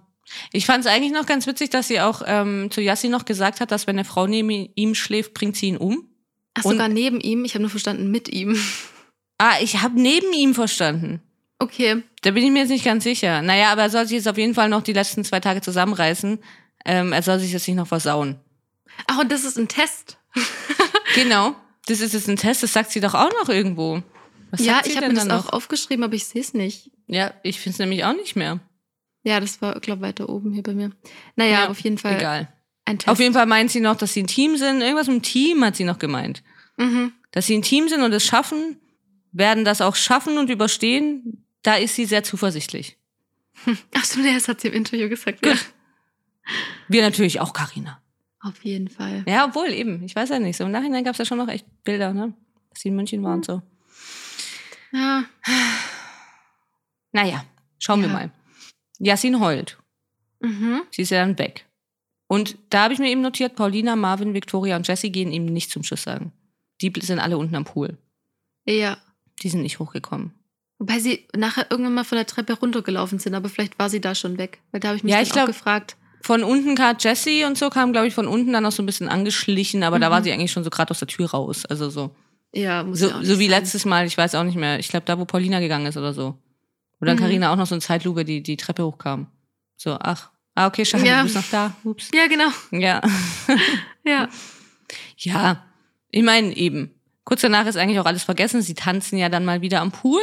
Ich fand es eigentlich noch ganz witzig, dass sie auch ähm, zu Yassi noch gesagt hat, dass wenn eine Frau neben ihm schläft, bringt sie ihn um. Ach, Und- sogar neben ihm. Ich habe nur verstanden, mit ihm. Ah, ich habe neben ihm verstanden. Okay. Da bin ich mir jetzt nicht ganz sicher. Naja, aber er soll sich jetzt auf jeden Fall noch die letzten zwei Tage zusammenreißen. Ähm, er soll sich jetzt nicht noch versauen. Ach, und das ist ein Test. Genau. Das ist jetzt ein Test, das sagt sie doch auch noch irgendwo. Was ja, ich habe mir das dann auch noch? aufgeschrieben, aber ich sehe es nicht. Ja, ich finde es nämlich auch nicht mehr. Ja, das war, glaube weiter oben hier bei mir. Naja, Ja, auf jeden Fall Egal. ein Test. Auf jeden Fall meint sie noch, dass sie ein Team sind. Irgendwas mit dem Team hat sie noch gemeint. Mhm. Dass sie ein Team sind und es schaffen, werden das auch schaffen und überstehen. Da ist sie sehr zuversichtlich. Ach so, nee, das hat sie im Interview gesagt. Ja. Wir natürlich auch, Karina. Auf jeden Fall. Ja, obwohl eben. Ich weiß ja nicht. So im Nachhinein gab es ja schon noch echt Bilder, ne? Dass sie in München war und so. Ja. Naja, schauen wir Ja. mal. Yassin heult. Mhm. Sie ist ja dann weg. Und da habe ich mir eben notiert, Paulina, Marvin, Victoria und Jessie gehen ihm nicht zum Schuss sagen. Die sind alle unten am Pool. Ja. Die sind nicht hochgekommen. Wobei sie nachher irgendwann mal von der Treppe runtergelaufen sind, aber vielleicht war sie da schon weg. Weil da habe ich mich Ja, ich auch glaub- gefragt. Von unten kam Jessie und so, kam, glaube ich, von unten dann noch so ein bisschen angeschlichen, aber da Mhm. war sie eigentlich schon so gerade aus der Tür raus. Also so. Ja, muss So, auch so wie sein. letztes Mal, ich weiß auch nicht mehr. Ich glaube, da, wo Paulina gegangen ist oder so. Wo dann Mhm. Karina auch noch so eine Zeitlupe die, die Treppe hochkam. So, ach. Ah, okay, schade, Ja. du bist noch da. Ups. Ja, genau. Ja. Ja. Ja. Ich meine, eben. Kurz danach ist eigentlich auch alles vergessen. Sie tanzen ja dann mal wieder am Pool.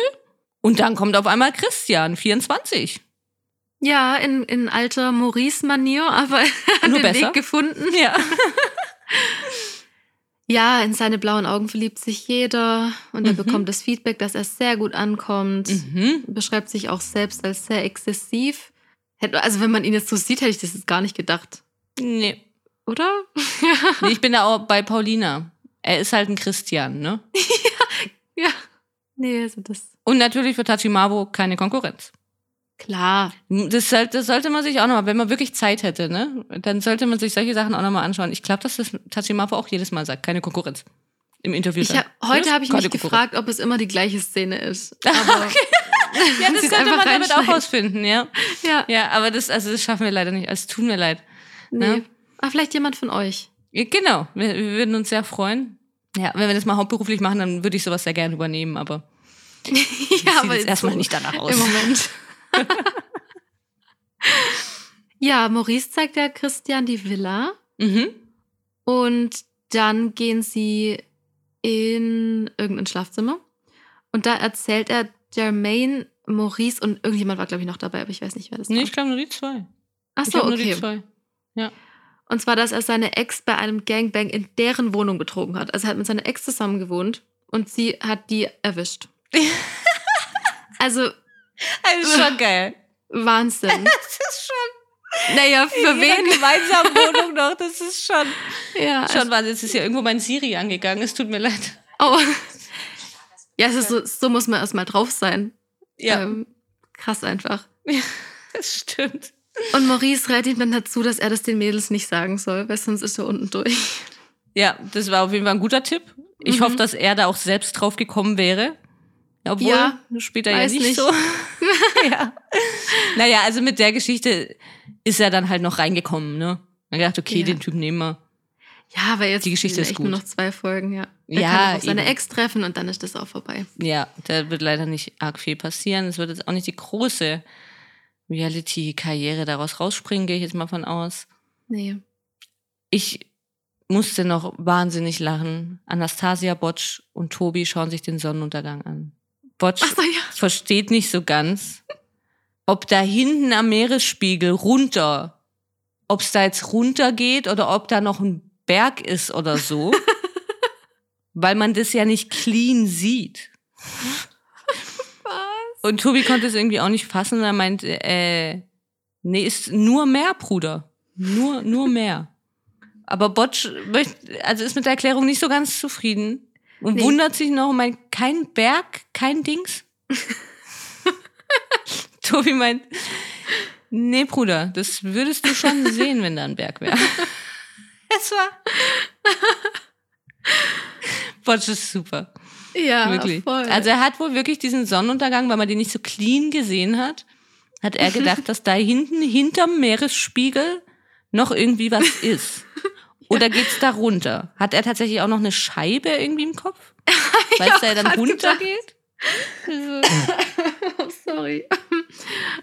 Und dann kommt auf einmal Christian, 24. Ja, in, in alter Maurice-Manier, aber er hat Nur den besser. Weg gefunden. Ja. Ja, in seine blauen Augen verliebt sich jeder und er Mhm. bekommt das Feedback, dass er sehr gut ankommt. Mhm. Beschreibt sich auch selbst als sehr exzessiv. Also wenn man ihn jetzt so sieht, hätte ich das jetzt gar nicht gedacht. Nee. Oder? nee. Ich bin da auch bei Paulina. Er ist halt ein Christian, ne? ja. Nee, also das. Und natürlich für Tachimabo keine Konkurrenz. Klar. Das sollte, das sollte man sich auch nochmal, wenn man wirklich Zeit hätte, ne? Dann sollte man sich solche Sachen auch nochmal anschauen. Ich glaube, dass das Tachimabo auch jedes Mal sagt, keine Konkurrenz. Im Interview. Ich hab, heute habe ich mich Konkurrenz. gefragt, ob es immer die gleiche Szene ist. Aber Ja, das könnte man damit auch rausfinden, ja. ja, Ja, aber das, also das schaffen wir leider nicht. Also, Es tut mir leid. nee. ne? Aber vielleicht jemand von euch. Ja, Genau, wir, wir würden uns sehr freuen. Ja, wenn wir das mal hauptberuflich machen, dann würde ich sowas sehr gerne übernehmen, aber ja, sieht jetzt jetzt erstmal so nicht danach aus. Im Moment. ja, Maurice zeigt ja Christian die Villa Mhm. und dann gehen sie in irgendein Schlafzimmer und da erzählt er Jermaine, Maurice und irgendjemand war, glaube ich, noch dabei, aber ich weiß nicht, wer das Nee, war. ich glaube nur die zwei. Ach Ich so, glaube nur die okay. zwei. Und zwar, dass er seine Ex bei einem Gangbang in deren Wohnung betrogen hat. Also er hat mit seiner Ex zusammen gewohnt und sie hat die erwischt. also Also schon geil. Wahnsinn. Das ist schon naja, für in wen? gemeinsamen Wohnung noch. Das ist schon, Ja, also, schon was. Jetzt ist ja irgendwo mein Siri angegangen. Es tut mir leid. oh. ja es ist so, so muss man erstmal drauf sein. Ja, Ähm, krass einfach. das stimmt. Und Maurice rät ihm dann dazu, dass er das den Mädels nicht sagen soll, weil sonst ist er unten durch. Ja, das war auf jeden Fall ein guter Tipp. Ich Mhm. hoffe, dass er da auch selbst drauf gekommen wäre. Obwohl, Ja, später ja nicht, nicht. so. ja. Naja, also mit der Geschichte ist er dann halt noch reingekommen, ne? Dann gedacht, okay, Ja. den Typ nehmen wir. Ja, aber jetzt Die Geschichte ist echt gut. nur noch zwei Folgen, ja. Er Ja, kann auch seine eben. Ex treffen und dann ist das auch vorbei. Ja, da wird leider nicht arg viel passieren. Es wird jetzt auch nicht die große Reality-Karriere daraus rausspringen, gehe ich jetzt mal von aus. Nee. Ich musste noch wahnsinnig lachen. Anastasia, Botsch und Tobi schauen sich den Sonnenuntergang an. Botsch so, ja. versteht nicht so ganz, ob da hinten am Meeresspiegel runter, ob es da jetzt runter geht oder ob da noch ein Berg ist oder so. weil man das ja nicht clean sieht. Und Tobi konnte es irgendwie auch nicht fassen und er meinte, äh, nee, ist nur mehr, Bruder. Nur, nur mehr. Aber Botsch möchte, also ist mit der Erklärung nicht so ganz zufrieden und Nee. wundert sich noch und meint, kein Berg, kein Dings. Tobi meint, nee, Bruder, das würdest du schon sehen, wenn da ein Berg wäre. Es war. Botsch ist super. Ja, Wirklich. voll. Also er hat wohl wirklich diesen Sonnenuntergang, weil man den nicht so clean gesehen hat, hat er gedacht, dass da hinten, hinterm Meeresspiegel, noch irgendwie was ist. Oder geht's da runter? Hat er tatsächlich auch noch eine Scheibe irgendwie im Kopf? Weil es da ja dann runtergeht? oh, sorry.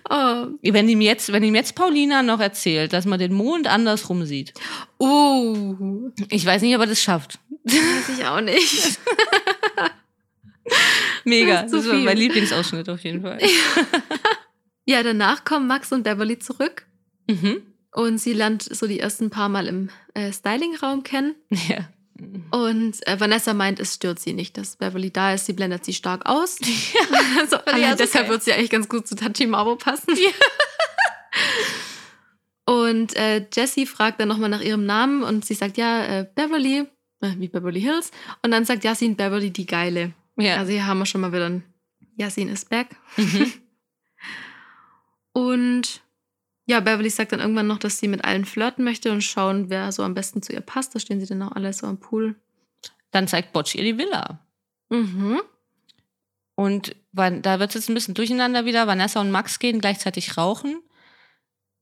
Oh. Wenn ihm jetzt, wenn ihm jetzt Paulina noch erzählt, dass man den Mond andersrum sieht. Uh, Ich weiß nicht, ob er das schafft. weiß ich auch nicht. Mega. Das Das war mein Lieblingsausschnitt auf jeden Fall. Ja, danach kommen Max und Beverly zurück Mhm. Und sie lernt so die ersten paar Mal im äh, Stylingraum kennen. Ja. Und äh, Vanessa meint, es stört sie nicht, dass Beverly da ist. Sie blendet sie stark aus. also, Fand ich allein auch so deshalb geil. wird sie eigentlich ganz gut zu Tachimabo passen. und äh, Jessie fragt dann nochmal nach ihrem Namen und sie sagt, ja, äh, Beverly, äh, wie Beverly Hills. Und dann sagt Yasin Beverly die Geile. Ja. Also hier haben wir schon mal wieder ein Yasin is back. Mhm. Und ja, Beverly sagt dann irgendwann noch, dass sie mit allen flirten möchte und schauen, wer so am besten zu ihr passt. Da stehen sie dann auch alle so am Pool. Dann zeigt Botsch ihr die Villa. Mhm. Und da wird es jetzt ein bisschen durcheinander wieder. Vanessa und Max gehen gleichzeitig rauchen.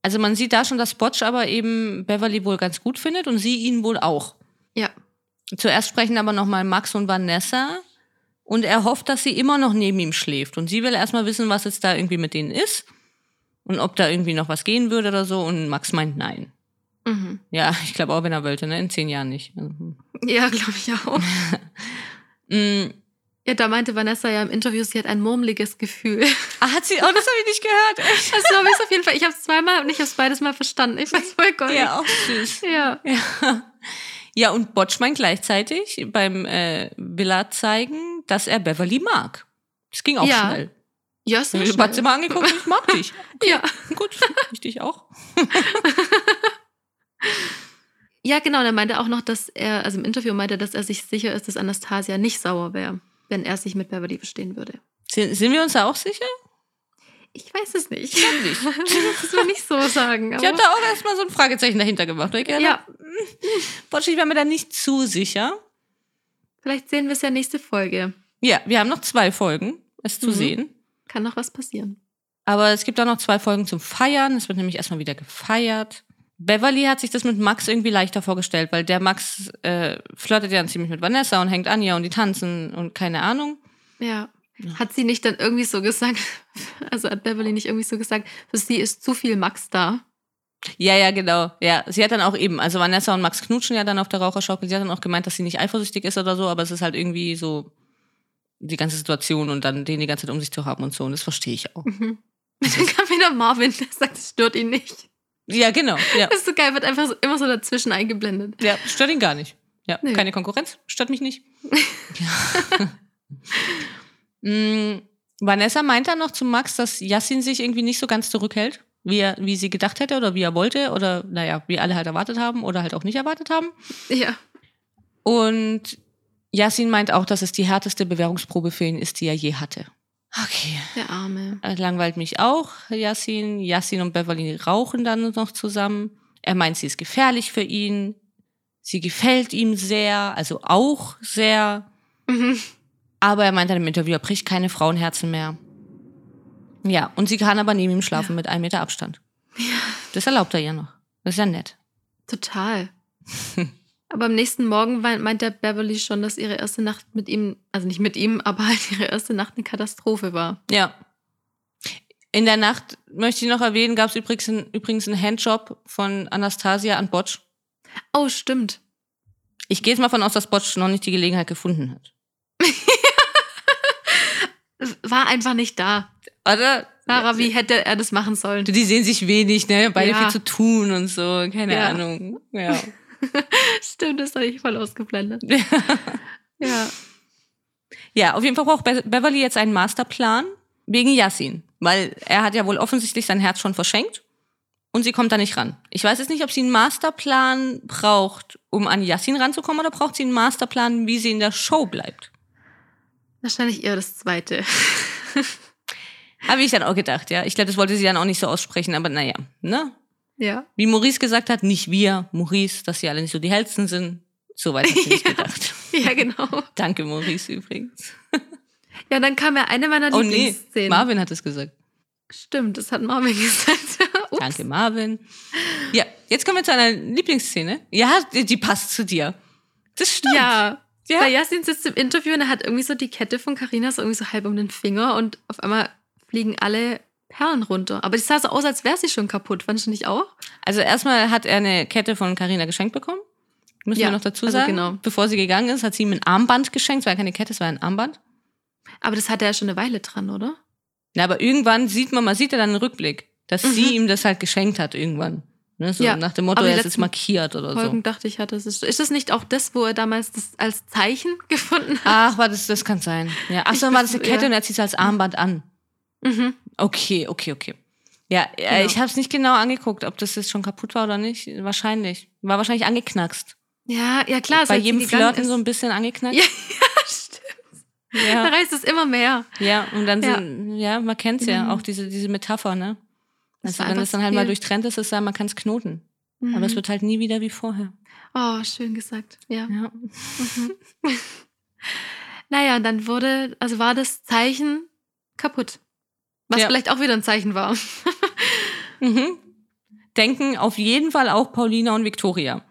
Also man sieht da schon, dass Botsch aber eben Beverly wohl ganz gut findet und sie ihn wohl auch. Ja. Zuerst sprechen aber nochmal Max und Vanessa und er hofft, dass sie immer noch neben ihm schläft. Und sie will erstmal wissen, was jetzt da irgendwie mit denen ist und ob da irgendwie noch was gehen würde oder so. Und Max meint nein. Mhm. Ja, ich glaube auch, wenn er wollte, ne? In zehn Jahren nicht. Mhm. Ja, glaube ich auch. Mm. Ja, da meinte Vanessa ja im Interview, sie hat ein murmeliges Gefühl. Ah, hat sie, oh, das habe ich nicht gehört. Echt? Also habe ich auf jeden Fall, ich habe es zweimal und ich habe es beides mal verstanden. Ich fand's voll goldig. Ja, auch süß. Ja. Ja. ja, und Botsch meint gleichzeitig beim äh, Villa zeigen, dass er Beverly mag. Das ging auch Ja. schnell. Ja, sehr Ich schnell. hat sie mal angeguckt, ich mag dich. Ja. Gut, ich dich auch. ja, genau. Und er meinte auch noch, dass er, also im Interview meinte er, dass er sich sicher ist, dass Anastasia nicht sauer wäre, wenn er sich mit Beverly verstehen würde. Sind, sind wir uns da auch sicher? Ich weiß es nicht. Ich nicht. Das will nicht so sagen. Ich habe da auch erstmal so ein Fragezeichen dahinter gemacht. Ich ja, hab, Botsch, ich war mir da nicht zu sicher. vielleicht sehen wir es ja nächste Folge. Ja, wir haben noch zwei Folgen, es zu Mhm. sehen. Kann noch was passieren. Aber es gibt auch noch zwei Folgen zum Feiern. Es wird nämlich erstmal wieder gefeiert. Beverly hat sich das mit Max irgendwie leichter vorgestellt, weil der Max äh, flirtet ja ziemlich mit Vanessa und hängt an ihr und die tanzen und keine Ahnung. Ja. Hat sie nicht dann irgendwie so gesagt, also hat Beverly nicht irgendwie so gesagt, für sie ist zu viel Max da. Ja, ja, genau. Ja, sie hat dann auch eben, also Vanessa und Max knutschen ja dann auf der Raucherschaukel. Sie hat dann auch gemeint, dass sie nicht eifersüchtig ist oder so, aber es ist halt irgendwie so die ganze Situation und dann den die ganze Zeit um sich zu haben und so. Und das verstehe ich auch. Mhm. Dann kam wieder Marvin, der sagt, es stört ihn nicht. Ja, genau. Ja, Das ist so geil, wird einfach so, immer so dazwischen eingeblendet. ja stört ihn gar nicht. Ja, Nee. keine Konkurrenz, stört mich nicht. Mm, Vanessa meint dann noch zu Max, dass Yassin sich irgendwie nicht so ganz zurückhält, wie, er, wie sie gedacht hätte oder wie er wollte oder, naja, wie alle halt erwartet haben oder halt auch nicht erwartet haben. Ja. Und Yassin meint auch, dass es die härteste Bewährungsprobe für ihn ist, die er je hatte. Okay. Der Arme. Das langweilt mich auch, Yassin. Yassin und Beverly rauchen dann noch zusammen. Er meint, sie ist gefährlich für ihn. Sie gefällt ihm sehr, also auch sehr. Mhm. Aber er meint dann im Interview, er bricht keine Frauenherzen mehr. Ja, und sie kann aber neben ihm schlafen mit einem Meter Abstand. Das erlaubt er ihr noch. Das ist ja nett. Total. Aber am nächsten Morgen meint der Beverly schon, dass ihre erste Nacht mit ihm, also nicht mit ihm, aber halt ihre erste Nacht eine Katastrophe war. Ja. In der Nacht, möchte ich noch erwähnen, gab es übrigens, ein- übrigens einen Handjob von Anastasia an Botsch. Oh, stimmt. Ich gehe jetzt mal von aus, dass Botsch noch nicht die Gelegenheit gefunden hat. War einfach nicht da. Oder? Sarah, wie hätte er das machen sollen? Die sehen sich wenig, ne? Beide Ja. viel zu tun und so. Keine Ja. Ahnung. Ja. Stimmt, das habe ich voll ausgeblendet. Ja. ja, auf jeden Fall braucht Be Beverly jetzt einen Masterplan wegen Yassin. Weil er hat ja wohl offensichtlich sein Herz schon verschenkt. Und sie kommt da nicht ran. Ich weiß jetzt nicht, ob sie einen Masterplan braucht, um an Yassin ranzukommen, oder braucht sie einen Masterplan, wie sie in der Show bleibt. Wahrscheinlich eher das zweite. Habe ich dann auch gedacht, ja. Ich glaube, das wollte sie dann auch nicht so aussprechen, aber naja, ne? Ja. Wie Maurice gesagt hat, nicht wir, Maurice, dass sie alle nicht so die hellsten sind. So weit hat sie nicht gedacht. Ja, genau. Danke, Maurice, übrigens. Ja, dann kam ja eine meiner Oh nee, Lieblingsszenen. Marvin hat es gesagt. Stimmt, das hat Marvin gesagt. Danke, Marvin. Ja, jetzt kommen wir zu einer Lieblingsszene. Ja, die, die passt zu dir. Das stimmt. Ja. Ja. Weil Yasin sitzt im Interview und er hat irgendwie so die Kette von Carina so irgendwie so halb um den Finger und auf einmal fliegen alle Perlen runter. Aber die sah so aus, als wäre sie schon kaputt. Fandest du nicht auch? Also erstmal hat er eine Kette von Carina geschenkt bekommen. Müssen Ja, wir noch dazu also sagen. genau. Bevor sie gegangen ist, hat sie ihm ein Armband geschenkt. Es war ja keine Kette, es war ein Armband. Aber das hat er ja schon eine Weile dran, oder? Na, aber irgendwann sieht man, man sieht ja dann einen Rückblick, dass Mhm. sie ihm das halt geschenkt hat irgendwann. Ne, so Ja, nach dem Motto, er ist jetzt markiert oder so. Folgen dachte ich, hatte es. Ist ist das nicht auch das, wo er damals das als Zeichen gefunden hat? Ach, war das, das kann sein. Ja. Ach so, Ich war das eine Kette ja. und er zieht es als Armband an. Mhm. Okay, okay, okay. Ja, äh, Genau. ich habe es nicht genau angeguckt, ob das jetzt schon kaputt war oder nicht. Wahrscheinlich. War wahrscheinlich angeknackst. Ja, ja klar. Bei jedem Flirten ist. so ein bisschen angeknackst. Ja, ja, stimmt. Da Ja, reißt es immer mehr. ja. und dann Ja. sind, ja, man kennt's ja, Mhm. auch diese, diese Metapher, ne? Das Also wenn das dann halt mal durchtrennt ist, ist ja, man kann's knoten. Aber es Mhm. wird halt nie wieder wie vorher. Oh, schön gesagt. Ja. Ja. Mhm. naja, und dann wurde, also war das Zeichen kaputt. Was Ja. vielleicht auch wieder ein Zeichen war. Mhm. Denken auf jeden Fall auch Paulina und Victoria.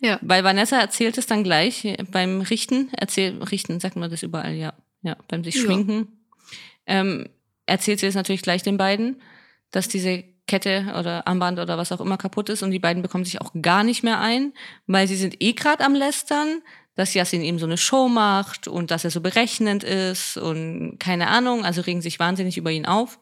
Ja. Weil Vanessa erzählt es dann gleich äh, beim Richten, erzähl, Richten, sagt man das überall, ja. Ja, beim sich Ja. schminken. Ähm, erzählt sie es natürlich gleich den beiden, dass diese Kette oder Armband oder was auch immer kaputt ist und die beiden bekommen sich auch gar nicht mehr ein, weil sie sind eh gerade am Lästern, dass Yassin ihm so eine Show macht und dass er so berechnend ist und keine Ahnung, also regen sich wahnsinnig über ihn auf.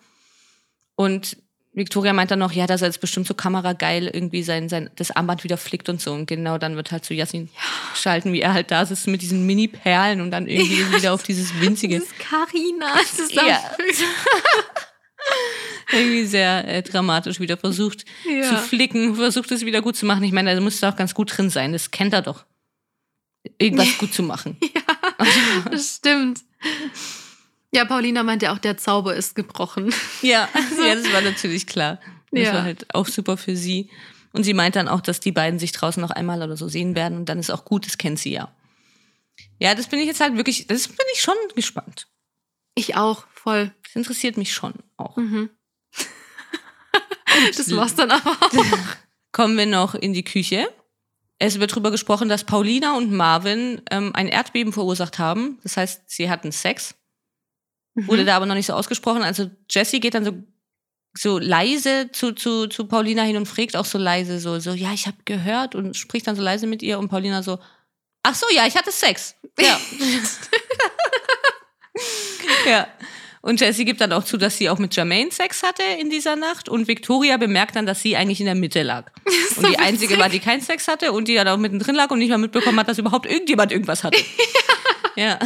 Und Victoria meint dann noch, ja, dass er jetzt bestimmt so kamerageil irgendwie sein, sein, das Armband wieder flickt und so. Und genau dann wird halt zu Yassin schalten, wie er halt da sitzt mit diesen Mini-Perlen und dann irgendwie Ja. wieder auf dieses winzige, Das ist Carina Ja. zusammenfügt. irgendwie sehr äh, dramatisch wieder versucht zu Ja. flicken, versucht es wieder gut zu machen. Ich meine, da muss da auch ganz gut drin sein. Das kennt er doch. Irgendwas gut zu machen. Das stimmt. Ja, Paulina meinte auch, der Zauber ist gebrochen. Ja, ja, das war natürlich klar. Das Ja. war halt auch super für sie. Und sie meint dann auch, dass die beiden sich draußen noch einmal oder so sehen werden und dann ist auch gut, das kennt sie ja. Ja, das bin ich jetzt halt wirklich, das bin ich schon gespannt. Ich auch, voll. Das interessiert mich schon auch. Mhm. Das war's dann aber auch. Kommen wir noch in die Küche. Es wird darüber gesprochen, dass Paulina und Marvin ähm, ein Erdbeben verursacht haben. Das heißt, sie hatten Sex. Wurde Mhm. da aber noch nicht so ausgesprochen. Also Jessie geht dann so, so leise zu, zu, zu Paulina hin und fragt auch so leise so, so ja, ich habe gehört und spricht dann so leise mit ihr und Paulina so, ach so, ja, ich hatte Sex. Ja. ja. Und Jessie gibt dann auch zu, dass sie auch mit Jermaine Sex hatte in dieser Nacht und Victoria bemerkt dann, dass sie eigentlich in der Mitte lag. Und die einzige war, die keinen Sex hatte und die dann auch mittendrin lag und nicht mal mitbekommen hat, dass überhaupt irgendjemand irgendwas hatte. ja.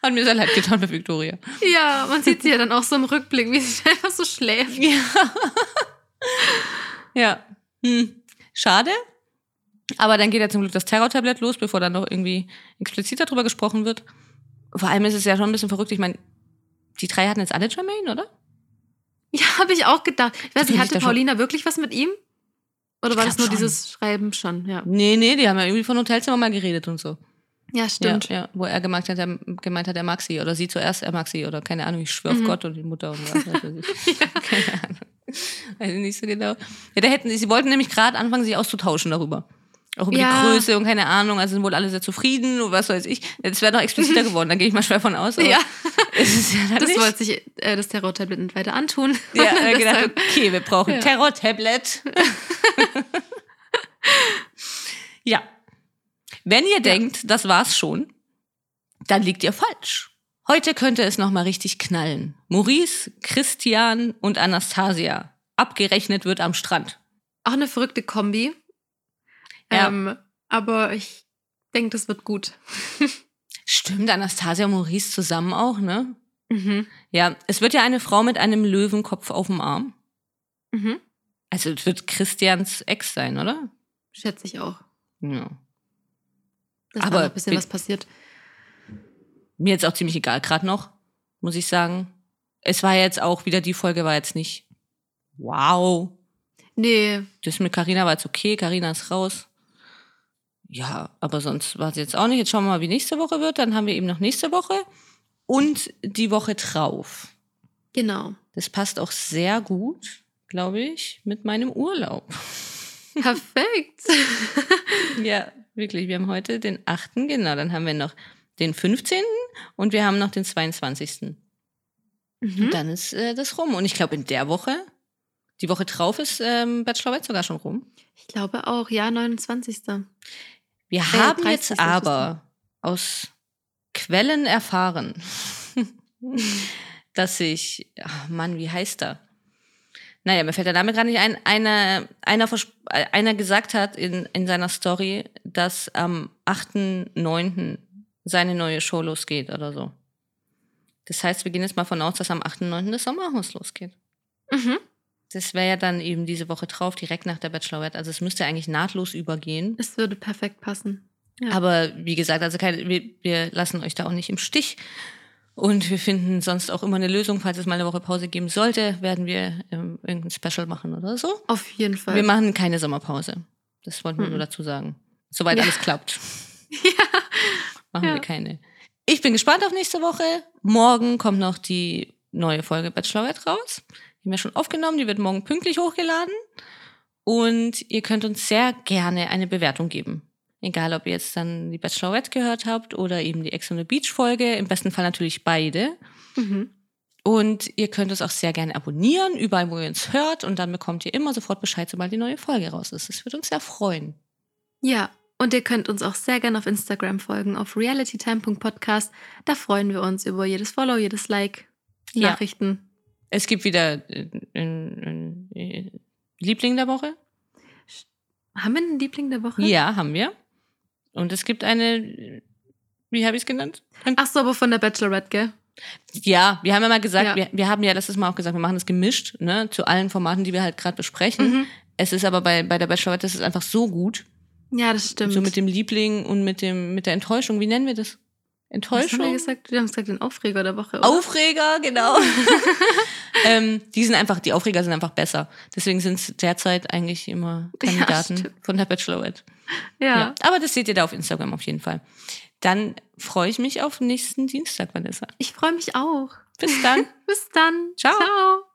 Hat mir sehr leid getan bei Victoria. Ja, man sieht sie ja dann auch so im Rückblick, wie sie einfach so schläft. Ja. ja. Hm. Schade. Aber dann geht ja zum Glück das Terror-Tablett los, bevor dann noch irgendwie explizit darüber gesprochen wird. Vor allem ist es ja schon ein bisschen verrückt. Ich meine, die drei hatten jetzt alle Jermaine, oder? Ja, habe ich auch gedacht. Ich weiß nicht, ich hatte da schon- Paulina wirklich was mit ihm? Oder war das nur schon. dieses Schreiben schon? Ja, Nee, nee, die haben ja irgendwie von Hotelzimmer mal geredet und so. ja stimmt. Ja, ja, wo er gemeint hat, er, gemeint hat, er mag sie. Oder sie zuerst, er mag sie. Oder keine Ahnung, ich schwör auf Mhm. Gott und die Mutter und was weiß ich. Keine Ahnung. Weiß ich nicht so genau. Ja, da hätten, sie wollten nämlich gerade anfangen, sich auszutauschen darüber. Auch über Ja. die Größe und keine Ahnung, also sind wohl alle sehr zufrieden und was weiß ich. Das wäre noch expliziter geworden, da gehe ich mal schwer von aus. Ja, ja das nicht. wollte sich äh, das Terror-Tablet nicht weiter antun. Ja, äh, gedacht, okay, wir brauchen Ja. Terror-Tablet. ja. Wenn ihr denkt, das war's schon, dann liegt ihr falsch. Heute könnte es noch mal richtig knallen. Maurice, Christian und Anastasia. Abgerechnet wird am Strand. Auch eine verrückte Kombi. Ja. Ähm, aber ich denke, das wird gut. Stimmt, Anastasia und Maurice zusammen auch, ne? Mhm. Ja, es wird ja eine Frau mit einem Löwenkopf auf dem Arm. Mhm. Also es wird Christians Ex sein, oder? Schätze ich auch. Ja. Dass Aber ein bisschen was passiert. Mir jetzt auch ziemlich egal, gerade noch, muss ich sagen. Es war jetzt auch wieder, die Folge war jetzt nicht wow. Nee, Das mit Carina war jetzt okay, Carina ist raus. Ja, aber sonst war es jetzt auch nicht. Jetzt schauen wir mal, wie nächste Woche wird. Dann haben wir eben noch nächste Woche und die Woche drauf. genau. Das passt auch sehr gut, glaube ich, mit meinem Urlaub. Perfekt. Ja, wirklich. Wir haben heute den 8. Genau, dann haben wir noch den 15. und wir haben noch den 22. Mhm. Und dann ist äh, das rum. Und ich glaube, in der Woche, die Woche drauf ist ähm, Bachelorette sogar schon rum. Ich glaube auch, ja, 29. Wir Äh, haben 30. jetzt aber aus Quellen erfahren, dass sich, ach Mann, wie heißt er? Naja, mir fällt der Name gerade nicht ein. Einer, einer, äh, einer gesagt hat in, in seiner Story, dass am 8.9. seine neue Show losgeht oder so. Das heißt, wir gehen jetzt mal von aus, dass am 8.9. das Sommerhaus losgeht. Mhm. Das wäre ja dann eben diese Woche drauf, direkt nach der Bachelorette. Also es müsste eigentlich nahtlos übergehen. Es würde perfekt passen. Ja. Aber wie gesagt, also keine, wir, wir lassen euch da auch nicht im Stich. Und wir finden sonst auch immer eine Lösung. Falls es mal eine Woche Pause geben sollte, werden wir ähm, irgendein Special machen oder so. Auf jeden Fall. Wir machen keine Sommerpause. Das wollten wir Mhm. nur dazu sagen. Soweit Ja. alles klappt, ja. machen Ja. wir keine. Ich bin gespannt auf nächste Woche. Morgen kommt noch die neue Folge Bachelorette raus. Haben wir schon aufgenommen. Die wird morgen pünktlich hochgeladen. Und ihr könnt uns sehr gerne eine Bewertung geben. Egal, ob ihr jetzt dann die Bachelorette gehört habt oder eben die Ex on the Beach Folge. Im besten Fall natürlich beide. Mhm. Und ihr könnt uns auch sehr gerne abonnieren, überall, wo ihr uns hört. Und dann bekommt ihr immer sofort Bescheid, sobald die neue Folge raus ist. Das würde uns sehr freuen. Ja, und ihr könnt uns auch sehr gerne auf Instagram folgen, auf realitytime.podcast. Da freuen wir uns über jedes Follow, jedes Like, Ja. Es gibt wieder äh, einen äh, Liebling der Woche. Haben wir einen Liebling der Woche? Ja, haben wir. Und es gibt eine, wie habe ich es genannt? Ein- Ach so, aber von der Bachelorette, gell? Ja, wir haben ja mal gesagt, Ja. wir, wir haben ja letztes Mal auch gesagt, wir machen das gemischt, ne, zu allen Formaten, die wir halt gerade besprechen. Mhm. Es ist aber bei, bei der Bachelorette, das ist einfach so gut. Ja, das stimmt. So mit dem Liebling und mit dem, mit der Enttäuschung. Wie nennen wir das? Was haben Enttäuschung? wir gesagt? Wir haben gesagt, den Aufreger der Woche. Oder? Aufreger, genau. ähm, die sind einfach, die Aufreger sind einfach besser. Deswegen sind es derzeit eigentlich immer Ja, Kandidaten stimmt. von der Bachelorette. Ja. Ja. Aber das seht ihr da auf Instagram auf jeden Fall. Dann freue ich mich auf nächsten Dienstag, Vanessa. Ich freue mich auch. Bis dann. Bis dann. Ciao. Ciao.